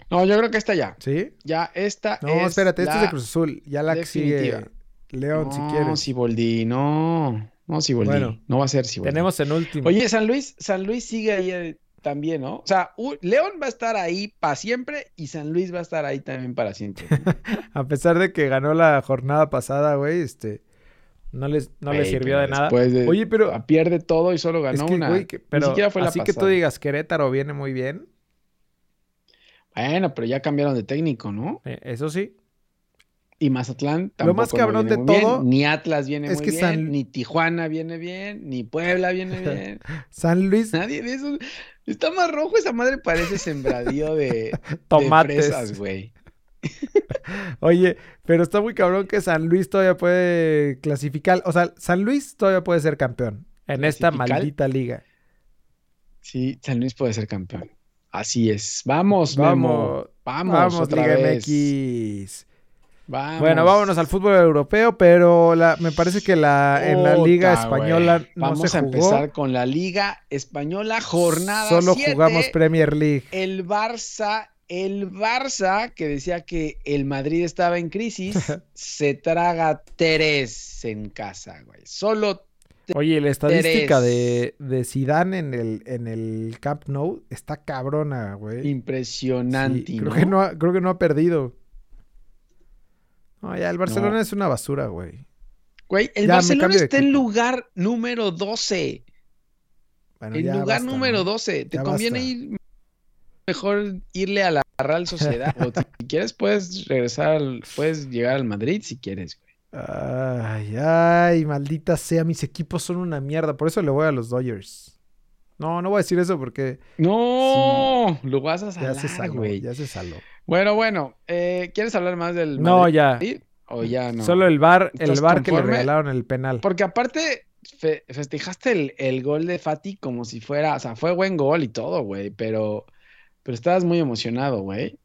[SPEAKER 2] No, yo creo que esta ya.
[SPEAKER 1] ¿Sí?
[SPEAKER 2] Ya esta
[SPEAKER 1] No,
[SPEAKER 2] es
[SPEAKER 1] espérate, esta es de Cruz Azul. Ya la que
[SPEAKER 2] definitiva.
[SPEAKER 1] sigue León, si
[SPEAKER 2] No,
[SPEAKER 1] quieres.
[SPEAKER 2] Siboldi, no. No, Siboldi.
[SPEAKER 1] Bueno,
[SPEAKER 2] no va a ser Siboldi.
[SPEAKER 1] Tenemos en último.
[SPEAKER 2] Oye, San Luis, San Luis sigue ahí eh, también, ¿no? O sea, León va a estar ahí para siempre y San Luis va a estar ahí también para siempre.
[SPEAKER 1] A pesar de que ganó la jornada pasada, güey, este. No les, no le
[SPEAKER 2] Güey,
[SPEAKER 1] sirvió de nada.
[SPEAKER 2] de-
[SPEAKER 1] Oye, pero.
[SPEAKER 2] Pierde todo y solo
[SPEAKER 1] Es
[SPEAKER 2] ganó
[SPEAKER 1] que,
[SPEAKER 2] una.
[SPEAKER 1] güey, que-
[SPEAKER 2] Ni
[SPEAKER 1] pero
[SPEAKER 2] siquiera fue la
[SPEAKER 1] así que tú digas, Querétaro viene muy bien.
[SPEAKER 2] Bueno, pero ya cambiaron de técnico, ¿no?
[SPEAKER 1] eh, eso sí.
[SPEAKER 2] Y Mazatlán
[SPEAKER 1] Lo más
[SPEAKER 2] tampoco no
[SPEAKER 1] cabrón
[SPEAKER 2] viene
[SPEAKER 1] de
[SPEAKER 2] bien,
[SPEAKER 1] todo
[SPEAKER 2] Ni Atlas viene
[SPEAKER 1] es
[SPEAKER 2] muy
[SPEAKER 1] que
[SPEAKER 2] bien,
[SPEAKER 1] San-
[SPEAKER 2] ni Tijuana viene bien, ni Puebla viene bien.
[SPEAKER 1] San Luis,
[SPEAKER 2] Nadie de esos. Está más rojo esa madre, parece sembradío de, de
[SPEAKER 1] tomates.
[SPEAKER 2] fresas, güey.
[SPEAKER 1] Oye, pero está muy cabrón que San Luis todavía puede clasificar. O sea, San Luis todavía puede ser campeón en esta maldita liga.
[SPEAKER 2] Sí, San Luis puede ser campeón. Así es. Vamos, Memo.
[SPEAKER 1] Vamos,
[SPEAKER 2] Vamos,
[SPEAKER 1] vamos,
[SPEAKER 2] otra
[SPEAKER 1] Liga
[SPEAKER 2] vez.
[SPEAKER 1] MX.
[SPEAKER 2] Vamos.
[SPEAKER 1] Bueno, vámonos al fútbol europeo, pero la, me parece que la, en la Liga Española no
[SPEAKER 2] Vamos
[SPEAKER 1] se
[SPEAKER 2] a
[SPEAKER 1] jugó.
[SPEAKER 2] empezar con la Liga Española, jornada
[SPEAKER 1] Solo
[SPEAKER 2] siete.
[SPEAKER 1] jugamos Premier League.
[SPEAKER 2] El Barça, el Barça, que decía que el Madrid estaba en crisis, se traga tres en casa, güey. Solo
[SPEAKER 1] Oye, la estadística de, de Zidane en el, en el Camp Nou está cabrona, güey.
[SPEAKER 2] impresionante,
[SPEAKER 1] Sí, creo,
[SPEAKER 2] ¿no?
[SPEAKER 1] que no ha, creo que no ha perdido. No, ya, el Barcelona es una basura, güey.
[SPEAKER 2] Güey, el
[SPEAKER 1] Ya,
[SPEAKER 2] Barcelona está en lugar número 12.
[SPEAKER 1] Bueno,
[SPEAKER 2] En
[SPEAKER 1] ya
[SPEAKER 2] lugar
[SPEAKER 1] basta,
[SPEAKER 2] número
[SPEAKER 1] ¿no?
[SPEAKER 2] 12. Te conviene
[SPEAKER 1] basta.
[SPEAKER 2] ir mejor irle a la Real Sociedad. o si quieres, puedes regresar, al- puedes llegar al Madrid si quieres, güey.
[SPEAKER 1] Ay, ay, maldita sea, mis equipos son una mierda. Por eso le voy a los Dodgers. No, no voy a decir eso porque
[SPEAKER 2] No, lo vas a
[SPEAKER 1] ya se
[SPEAKER 2] salar,
[SPEAKER 1] saló,
[SPEAKER 2] güey.
[SPEAKER 1] ya se saló.
[SPEAKER 2] Bueno, bueno, eh, ¿quieres hablar más del
[SPEAKER 1] No, ya.
[SPEAKER 2] ¿O ya no?
[SPEAKER 1] Solo el bar, el
[SPEAKER 2] ¿Estás
[SPEAKER 1] bar que le regalaron el penal.
[SPEAKER 2] Porque aparte fe- festejaste el, el gol de Fati como si fuera, o sea, fue buen gol y todo, güey, pero, pero estabas muy emocionado, güey.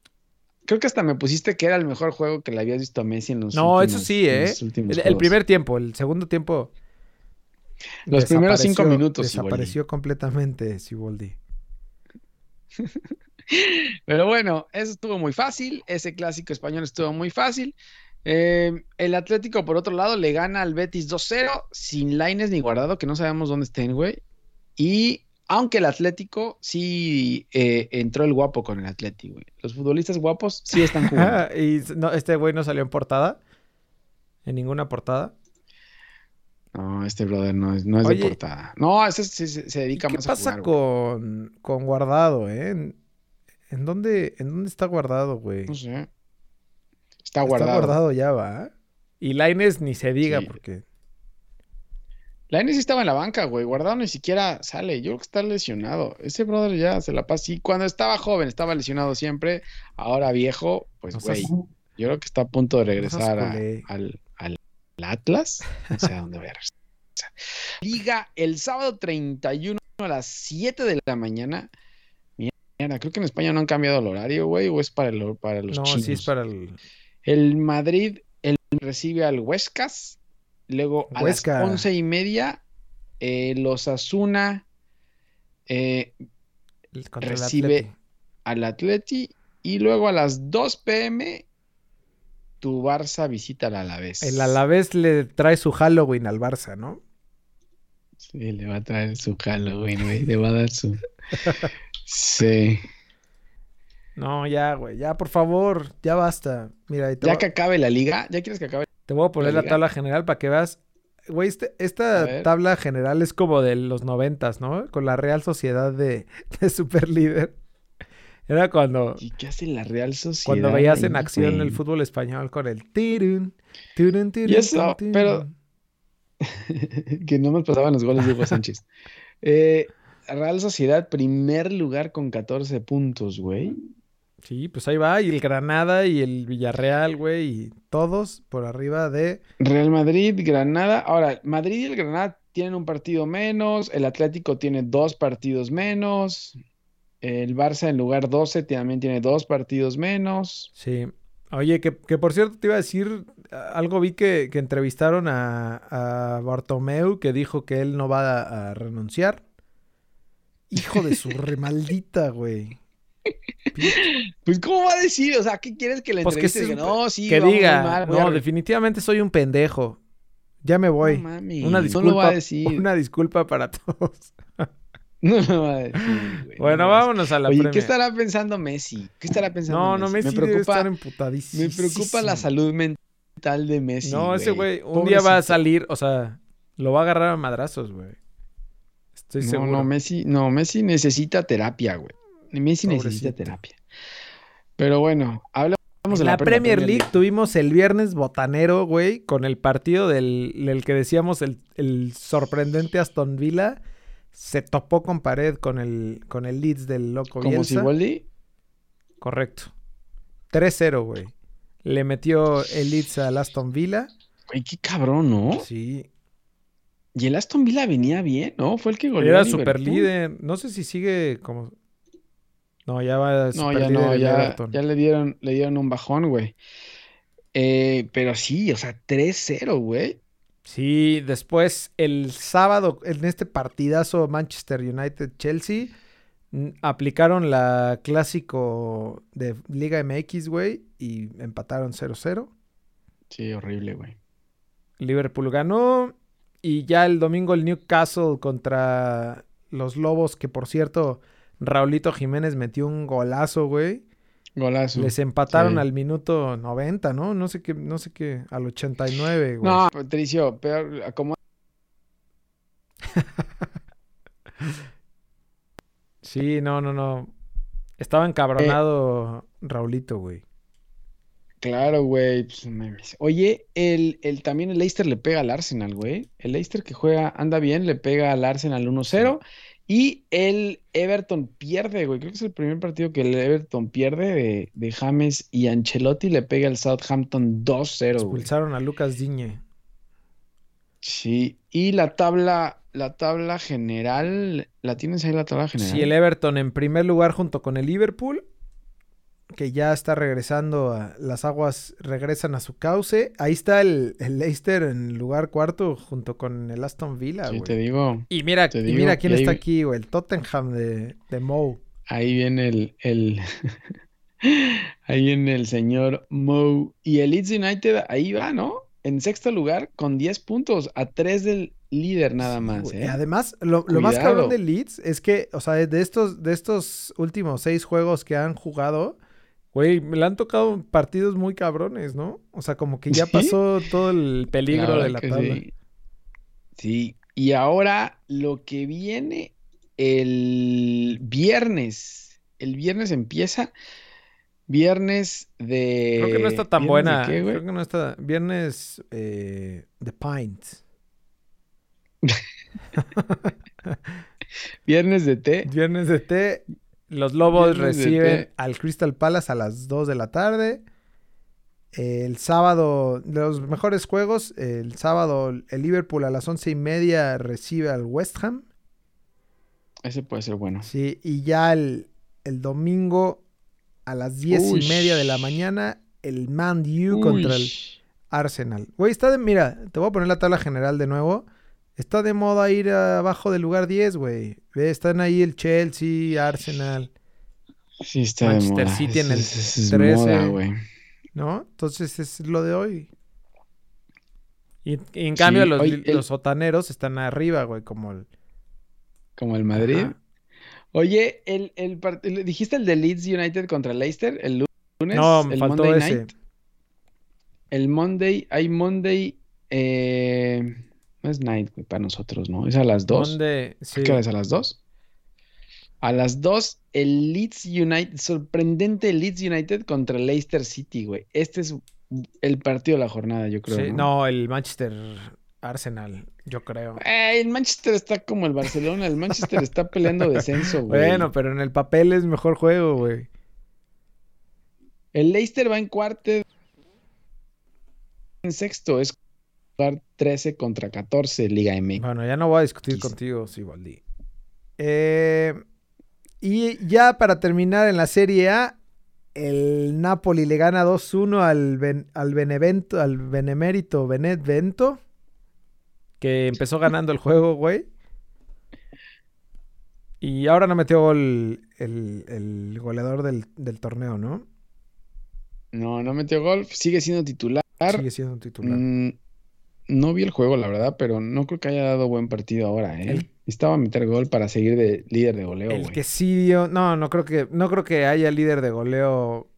[SPEAKER 2] Creo que hasta me pusiste que era el mejor juego que le habías visto a Messi en los
[SPEAKER 1] No, eso sí, ¿eh? El, primer tiempo, el segundo tiempo.
[SPEAKER 2] Los primeros cinco minutos.
[SPEAKER 1] Desapareció completamente Siboldi.
[SPEAKER 2] Pero bueno, eso estuvo muy fácil, ese clásico español estuvo muy fácil. Eh, el Atlético, por otro lado, le gana al Betis 2-0, sin Laines ni guardado, que no sabemos dónde estén, güey. Y aunque el Atlético sí eh, entró el guapo con el Atlético, güey. Los futbolistas guapos sí están jugando.
[SPEAKER 1] y no, este güey no salió en portada. En ninguna portada.
[SPEAKER 2] No, este brother no es, no es de portada. No, ese se, se, dedica más
[SPEAKER 1] a jugar. ¿Qué pasa con, con Guardado, eh? ¿En, dónde, ¿En dónde está Guardado, güey?
[SPEAKER 2] No sé. Está guardado.
[SPEAKER 1] Está guardado ya, va. Y Laines ni se diga porque.
[SPEAKER 2] Laines sí estaba en la banca, güey. Guardado ni siquiera sale. Yo creo que está lesionado. Ese brother ya se la pasa. Y cuando estaba joven estaba lesionado siempre. Ahora viejo, pues, güey. Yo creo que está a punto de regresar al, al, Atlas. No sé a dónde ver. Liga el sábado 31 a las 7 de la mañana. Creo que en España no han cambiado el horario, güey. O es para, el, para los
[SPEAKER 1] no, sí es para el...
[SPEAKER 2] El Madrid el, recibe al Huescas. Luego a las once y media, eh, los Asuna eh, recibe al Atleti. Y luego a las 2 pm, tu Barça visita al Alavés.
[SPEAKER 1] El Alavés le trae su Halloween al Barça, ¿no?
[SPEAKER 2] Sí, le va a traer su Halloween, güey. Le va a dar su. sí.
[SPEAKER 1] No, ya, güey, ya, por favor, ya basta. Mira,
[SPEAKER 2] ya que acabe la liga, ¿ya quieres que acabe?
[SPEAKER 1] Te voy a poner la, tabla general para que veas. Güey, este, esta tabla general es como de los noventas, ¿no? Con la Real Sociedad de, de Super Líder. Era cuando.
[SPEAKER 2] ¿Y qué hace la Real Sociedad?
[SPEAKER 1] Cuando veías en acción el fútbol español con el tirun, tirun, tirun,
[SPEAKER 2] Y eso, pero. que no me pasaban los goles de Hugo Sánchez. Eh, Real Sociedad, primer lugar con 14 puntos, güey.
[SPEAKER 1] Sí, pues ahí va. Y el Granada y el Villarreal, güey. Y todos por arriba de.
[SPEAKER 2] Real Madrid, Granada. Ahora, Madrid y el Granada tienen un partido menos. El Atlético tiene dos partidos menos. El Barça en lugar 12 también tiene dos partidos menos.
[SPEAKER 1] Sí. Oye, que, por cierto te iba a decir, algo vi que, entrevistaron a, a, Bartomeu que dijo que él no va a, a renunciar. Hijo de su remaldita, güey.
[SPEAKER 2] Pues, ¿cómo va a decir? O sea, ¿qué quieres que le pues
[SPEAKER 1] que, no, sí, que diga, no, definitivamente soy un pendejo. Ya me voy. una disculpa, una disculpa para todos.
[SPEAKER 2] No lo va a decir, güey.
[SPEAKER 1] Bueno, vámonos a la
[SPEAKER 2] Oye, ¿qué estará pensando Messi? ¿Qué estará pensando
[SPEAKER 1] No, no, Messi, me preocupa,
[SPEAKER 2] Me preocupa la salud mental de Messi,
[SPEAKER 1] No, ese güey un día va a salir, o sea, lo va a agarrar a madrazos, güey. Estoy
[SPEAKER 2] no,
[SPEAKER 1] seguro.
[SPEAKER 2] No, Messi, no, Messi necesita terapia, güey. Messi necesita terapia. Pero bueno, hablamos
[SPEAKER 1] de la, Premier, League, Tuvimos el viernes botanero, güey, con el partido del, que decíamos el, sorprendente Aston Villa. Se topó con pared con el, con el Leeds del loco
[SPEAKER 2] ¿Como Siboldi?
[SPEAKER 1] Correcto. 3-0, güey. Le metió el Leeds al Aston Villa.
[SPEAKER 2] Güey, qué cabrón, ¿no?
[SPEAKER 1] Sí.
[SPEAKER 2] Y el Aston Villa venía bien, ¿no? Fue el que goleó.
[SPEAKER 1] Era super líder. No sé si sigue como no, ya va.
[SPEAKER 2] No, ya no, ya, ya, le dieron, le dieron un bajón, güey. Eh, pero sí, o sea, 3-0, güey.
[SPEAKER 1] Sí, después el sábado, en este partidazo Manchester United-Chelsea, aplicaron la clásico de Liga MX, güey, y empataron 0-0.
[SPEAKER 2] Sí, horrible, güey.
[SPEAKER 1] Liverpool ganó y ya el domingo el Newcastle contra los Lobos, que por cierto Raulito Jiménez metió un golazo, güey.
[SPEAKER 2] Golazo.
[SPEAKER 1] Les empataron al minuto 90, ¿no? No sé qué, no sé qué, al 89, güey.
[SPEAKER 2] No, Patricio, pero como...
[SPEAKER 1] sí, no, no, no. Estaba encabronado Raulito, güey.
[SPEAKER 2] Claro, güey. Pues, Oye, el, el, también el Leicester le pega al Arsenal, güey. El Leicester que juega, anda bien, le pega al Arsenal 1-0. Y el Everton pierde, güey. Creo que es el primer partido que el Everton pierde de, de James y Ancelotti le pega al Southampton 2-0.
[SPEAKER 1] Expulsaron a Lucas Diñe.
[SPEAKER 2] Sí. Y la tabla, la tabla general, ¿la tienes ahí la tabla general?
[SPEAKER 1] Sí, el Everton en primer lugar junto con el Liverpool que ya está regresando, a, las aguas regresan a su cauce. Ahí está el, Leicester en lugar cuarto junto con el Aston Villa. Sí,
[SPEAKER 2] te digo.
[SPEAKER 1] Y mira, mira quién está aquí, güey, el Tottenham de, de Moe.
[SPEAKER 2] Ahí viene el, el, Ahí en el señor Mo. Y el Leeds United ahí va, ¿no? En sexto lugar con 10 puntos, a 3 del líder nada más. ¿eh?
[SPEAKER 1] Además, lo, lo más cabrón de Leeds es que, o sea, de estos, de estos últimos seis juegos que han jugado, güey, me le han tocado partidos muy cabrones, ¿no? O sea, como que ya
[SPEAKER 2] ¿Sí?
[SPEAKER 1] pasó todo el peligro de la tabla.
[SPEAKER 2] Sí. Sí, y ahora lo que viene el viernes. El viernes empieza. Viernes de.
[SPEAKER 1] Creo que no está tan
[SPEAKER 2] ¿viernes de
[SPEAKER 1] buena.
[SPEAKER 2] qué?
[SPEAKER 1] Creo que no está. Viernes eh, The Pint.
[SPEAKER 2] Viernes de té.
[SPEAKER 1] Viernes de té. Los Lobos reciben al Crystal Palace a las 2 de la tarde. El sábado, de los mejores juegos, el sábado el Liverpool a las once y media recibe al West Ham.
[SPEAKER 2] Ese puede ser bueno.
[SPEAKER 1] Sí, y ya el, el domingo a las diez y
[SPEAKER 2] Ush.
[SPEAKER 1] media de la mañana el Man U contra el
[SPEAKER 2] Uy.
[SPEAKER 1] Arsenal. Güey, está de. Mira, te voy a poner la tabla general de nuevo. Está de moda ir abajo del lugar 10, güey. Están ahí el Chelsea, Arsenal,
[SPEAKER 2] Sí, está de
[SPEAKER 1] Manchester
[SPEAKER 2] moda.
[SPEAKER 1] City en el
[SPEAKER 2] es
[SPEAKER 1] 13.
[SPEAKER 2] moda, güey.
[SPEAKER 1] ¿no? Entonces es lo de hoy. Y, y en cambio,
[SPEAKER 2] Sí,
[SPEAKER 1] los,
[SPEAKER 2] hoy el-
[SPEAKER 1] los sotaneros están arriba, güey, como el.
[SPEAKER 2] Como el Madrid.
[SPEAKER 1] Ajá.
[SPEAKER 2] Oye, el, el part- dijiste el de Leeds United contra Leicester el lunes.
[SPEAKER 1] No, me
[SPEAKER 2] el
[SPEAKER 1] faltó
[SPEAKER 2] Monday
[SPEAKER 1] ese.
[SPEAKER 2] Night. El Monday, hay Monday, eh, no es night güey, para nosotros, ¿no? Es a las 2.
[SPEAKER 1] Donde, sí.
[SPEAKER 2] ¿A qué hora es a las 2? A las 2, el Leeds United, sorprendente Leeds United contra Leicester City, güey. Este es el partido de la jornada, yo creo.
[SPEAKER 1] Sí,
[SPEAKER 2] ¿no?
[SPEAKER 1] no, el Manchester Arsenal, yo creo.
[SPEAKER 2] Eh, el Manchester está como el Barcelona, el Manchester está peleando descenso, güey.
[SPEAKER 1] Bueno, pero en el papel es mejor juego, güey.
[SPEAKER 2] El Leicester va en cuarto. En sexto es jugar 13 contra 14 Liga MX.
[SPEAKER 1] Bueno, ya no voy a discutir
[SPEAKER 2] Quizá.
[SPEAKER 1] contigo, Siboldi. Eh, y ya para terminar en la Serie A, el Napoli le gana 2-1 al, Ben- al Benevento, al Benemérito Benevento, que empezó ganando el juego, güey. Y ahora no metió gol el, el goleador del, del torneo, ¿no?
[SPEAKER 2] No, no metió gol, sigue siendo titular.
[SPEAKER 1] Sigue siendo titular.
[SPEAKER 2] Mm, no vi el juego, la verdad, pero no creo que haya dado buen partido ahora, ¿eh?
[SPEAKER 1] El-
[SPEAKER 2] Necesitaba meter gol para seguir de líder de goleo,
[SPEAKER 1] El que sí dio. No, no creo que. No creo que haya líder de goleo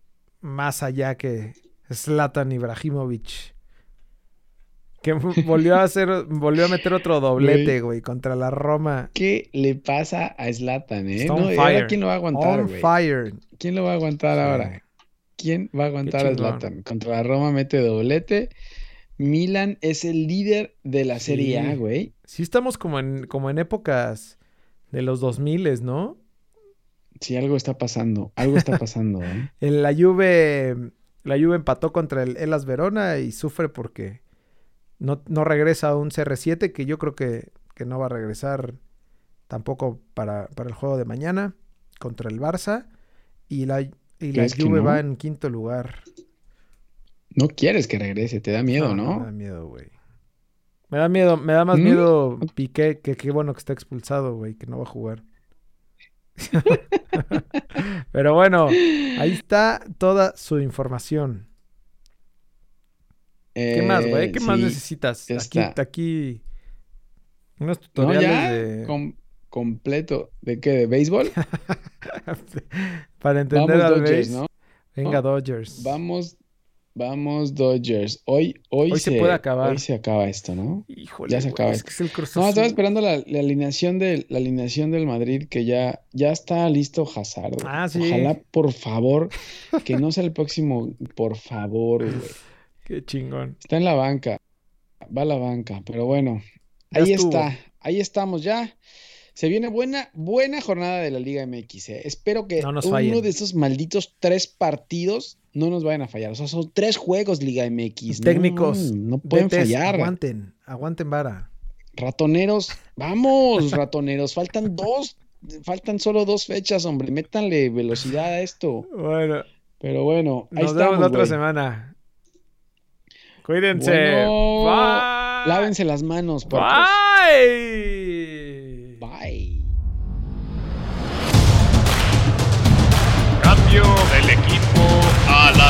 [SPEAKER 1] más allá que Zlatan Ibrahimovic. Que volvió a hacer. Volvió a meter otro doblete, güey, contra la Roma.
[SPEAKER 2] ¿Qué le pasa a Zlatan, eh? No, ¿y ahora
[SPEAKER 1] fire.
[SPEAKER 2] ¿quién lo va a aguantar,
[SPEAKER 1] On
[SPEAKER 2] güey?
[SPEAKER 1] fire.
[SPEAKER 2] ¿Quién lo va a aguantar ahora? ¿Quién va a aguantar a. Zlatan? Contra la Roma mete doblete. Milan es el líder de la Serie A, güey.
[SPEAKER 1] Sí, estamos como en, como en épocas de los 2000, ¿no?
[SPEAKER 2] Sí, algo está pasando. Algo está pasando, ¿eh?
[SPEAKER 1] En la Juve. La Juve empató contra el Elas Verona y sufre porque no, no regresa a un CR7 que yo creo que, que no va a regresar tampoco para, para el juego de mañana contra el Barça. Y la, y la
[SPEAKER 2] ¿Crees que
[SPEAKER 1] Juve
[SPEAKER 2] no?
[SPEAKER 1] va en quinto lugar.
[SPEAKER 2] No quieres que regrese, te da miedo,
[SPEAKER 1] Me
[SPEAKER 2] ¿no?
[SPEAKER 1] da miedo, güey. Me da miedo, me da más
[SPEAKER 2] ¿Mm?
[SPEAKER 1] miedo Piqué, que qué bueno que está expulsado, güey, que no va a jugar. Pero bueno, ahí está toda su información. ¿Qué más, güey?
[SPEAKER 2] Eh,
[SPEAKER 1] ¿Qué más necesitas? Aquí,
[SPEAKER 2] está.
[SPEAKER 1] aquí. Unos
[SPEAKER 2] No,
[SPEAKER 1] tutoriales
[SPEAKER 2] ya,
[SPEAKER 1] de.
[SPEAKER 2] com- completo. ¿De qué? ¿De béisbol?
[SPEAKER 1] Para entender
[SPEAKER 2] Vamos
[SPEAKER 1] al
[SPEAKER 2] Dodgers. ¿no?
[SPEAKER 1] Venga, Dodgers.
[SPEAKER 2] Vamos, vamos Dodgers. Hoy, hoy,
[SPEAKER 1] Hoy se puede acabar.
[SPEAKER 2] Hoy se acaba esto, ¿no?
[SPEAKER 1] Híjole,
[SPEAKER 2] ya se acaba
[SPEAKER 1] es
[SPEAKER 2] esto.
[SPEAKER 1] que es el
[SPEAKER 2] No, estaba esperando la, la alineación del, la alineación del Madrid que ya, ya está listo Hazard.
[SPEAKER 1] Ah, sí.
[SPEAKER 2] Ojalá, por favor, que no sea el próximo, por favor, güey.
[SPEAKER 1] Qué chingón.
[SPEAKER 2] Está en la banca. Va a la banca, pero bueno.
[SPEAKER 1] Ya
[SPEAKER 2] Ahí
[SPEAKER 1] estuvo.
[SPEAKER 2] está. Ahí estamos ya. Se viene buena, buena jornada de la Liga MX. ¿eh? Espero que
[SPEAKER 1] No
[SPEAKER 2] uno de esos malditos tres partidos no nos vayan a fallar. O sea, son tres juegos Liga MX.
[SPEAKER 1] Técnicos.
[SPEAKER 2] no pueden fallar.
[SPEAKER 1] Aguanten, aguanten vara.
[SPEAKER 2] Ratoneros, vamos, ratoneros. Faltan dos, faltan solo dos fechas, hombre. Métanle velocidad a esto.
[SPEAKER 1] Bueno,
[SPEAKER 2] Pero bueno, ahí
[SPEAKER 1] nos vemos
[SPEAKER 2] estamos,
[SPEAKER 1] la otra semana. Cuídense.
[SPEAKER 2] Bueno,
[SPEAKER 1] Bye.
[SPEAKER 2] Lávense las manos, por
[SPEAKER 1] Bye.
[SPEAKER 2] Bye.
[SPEAKER 3] Cambio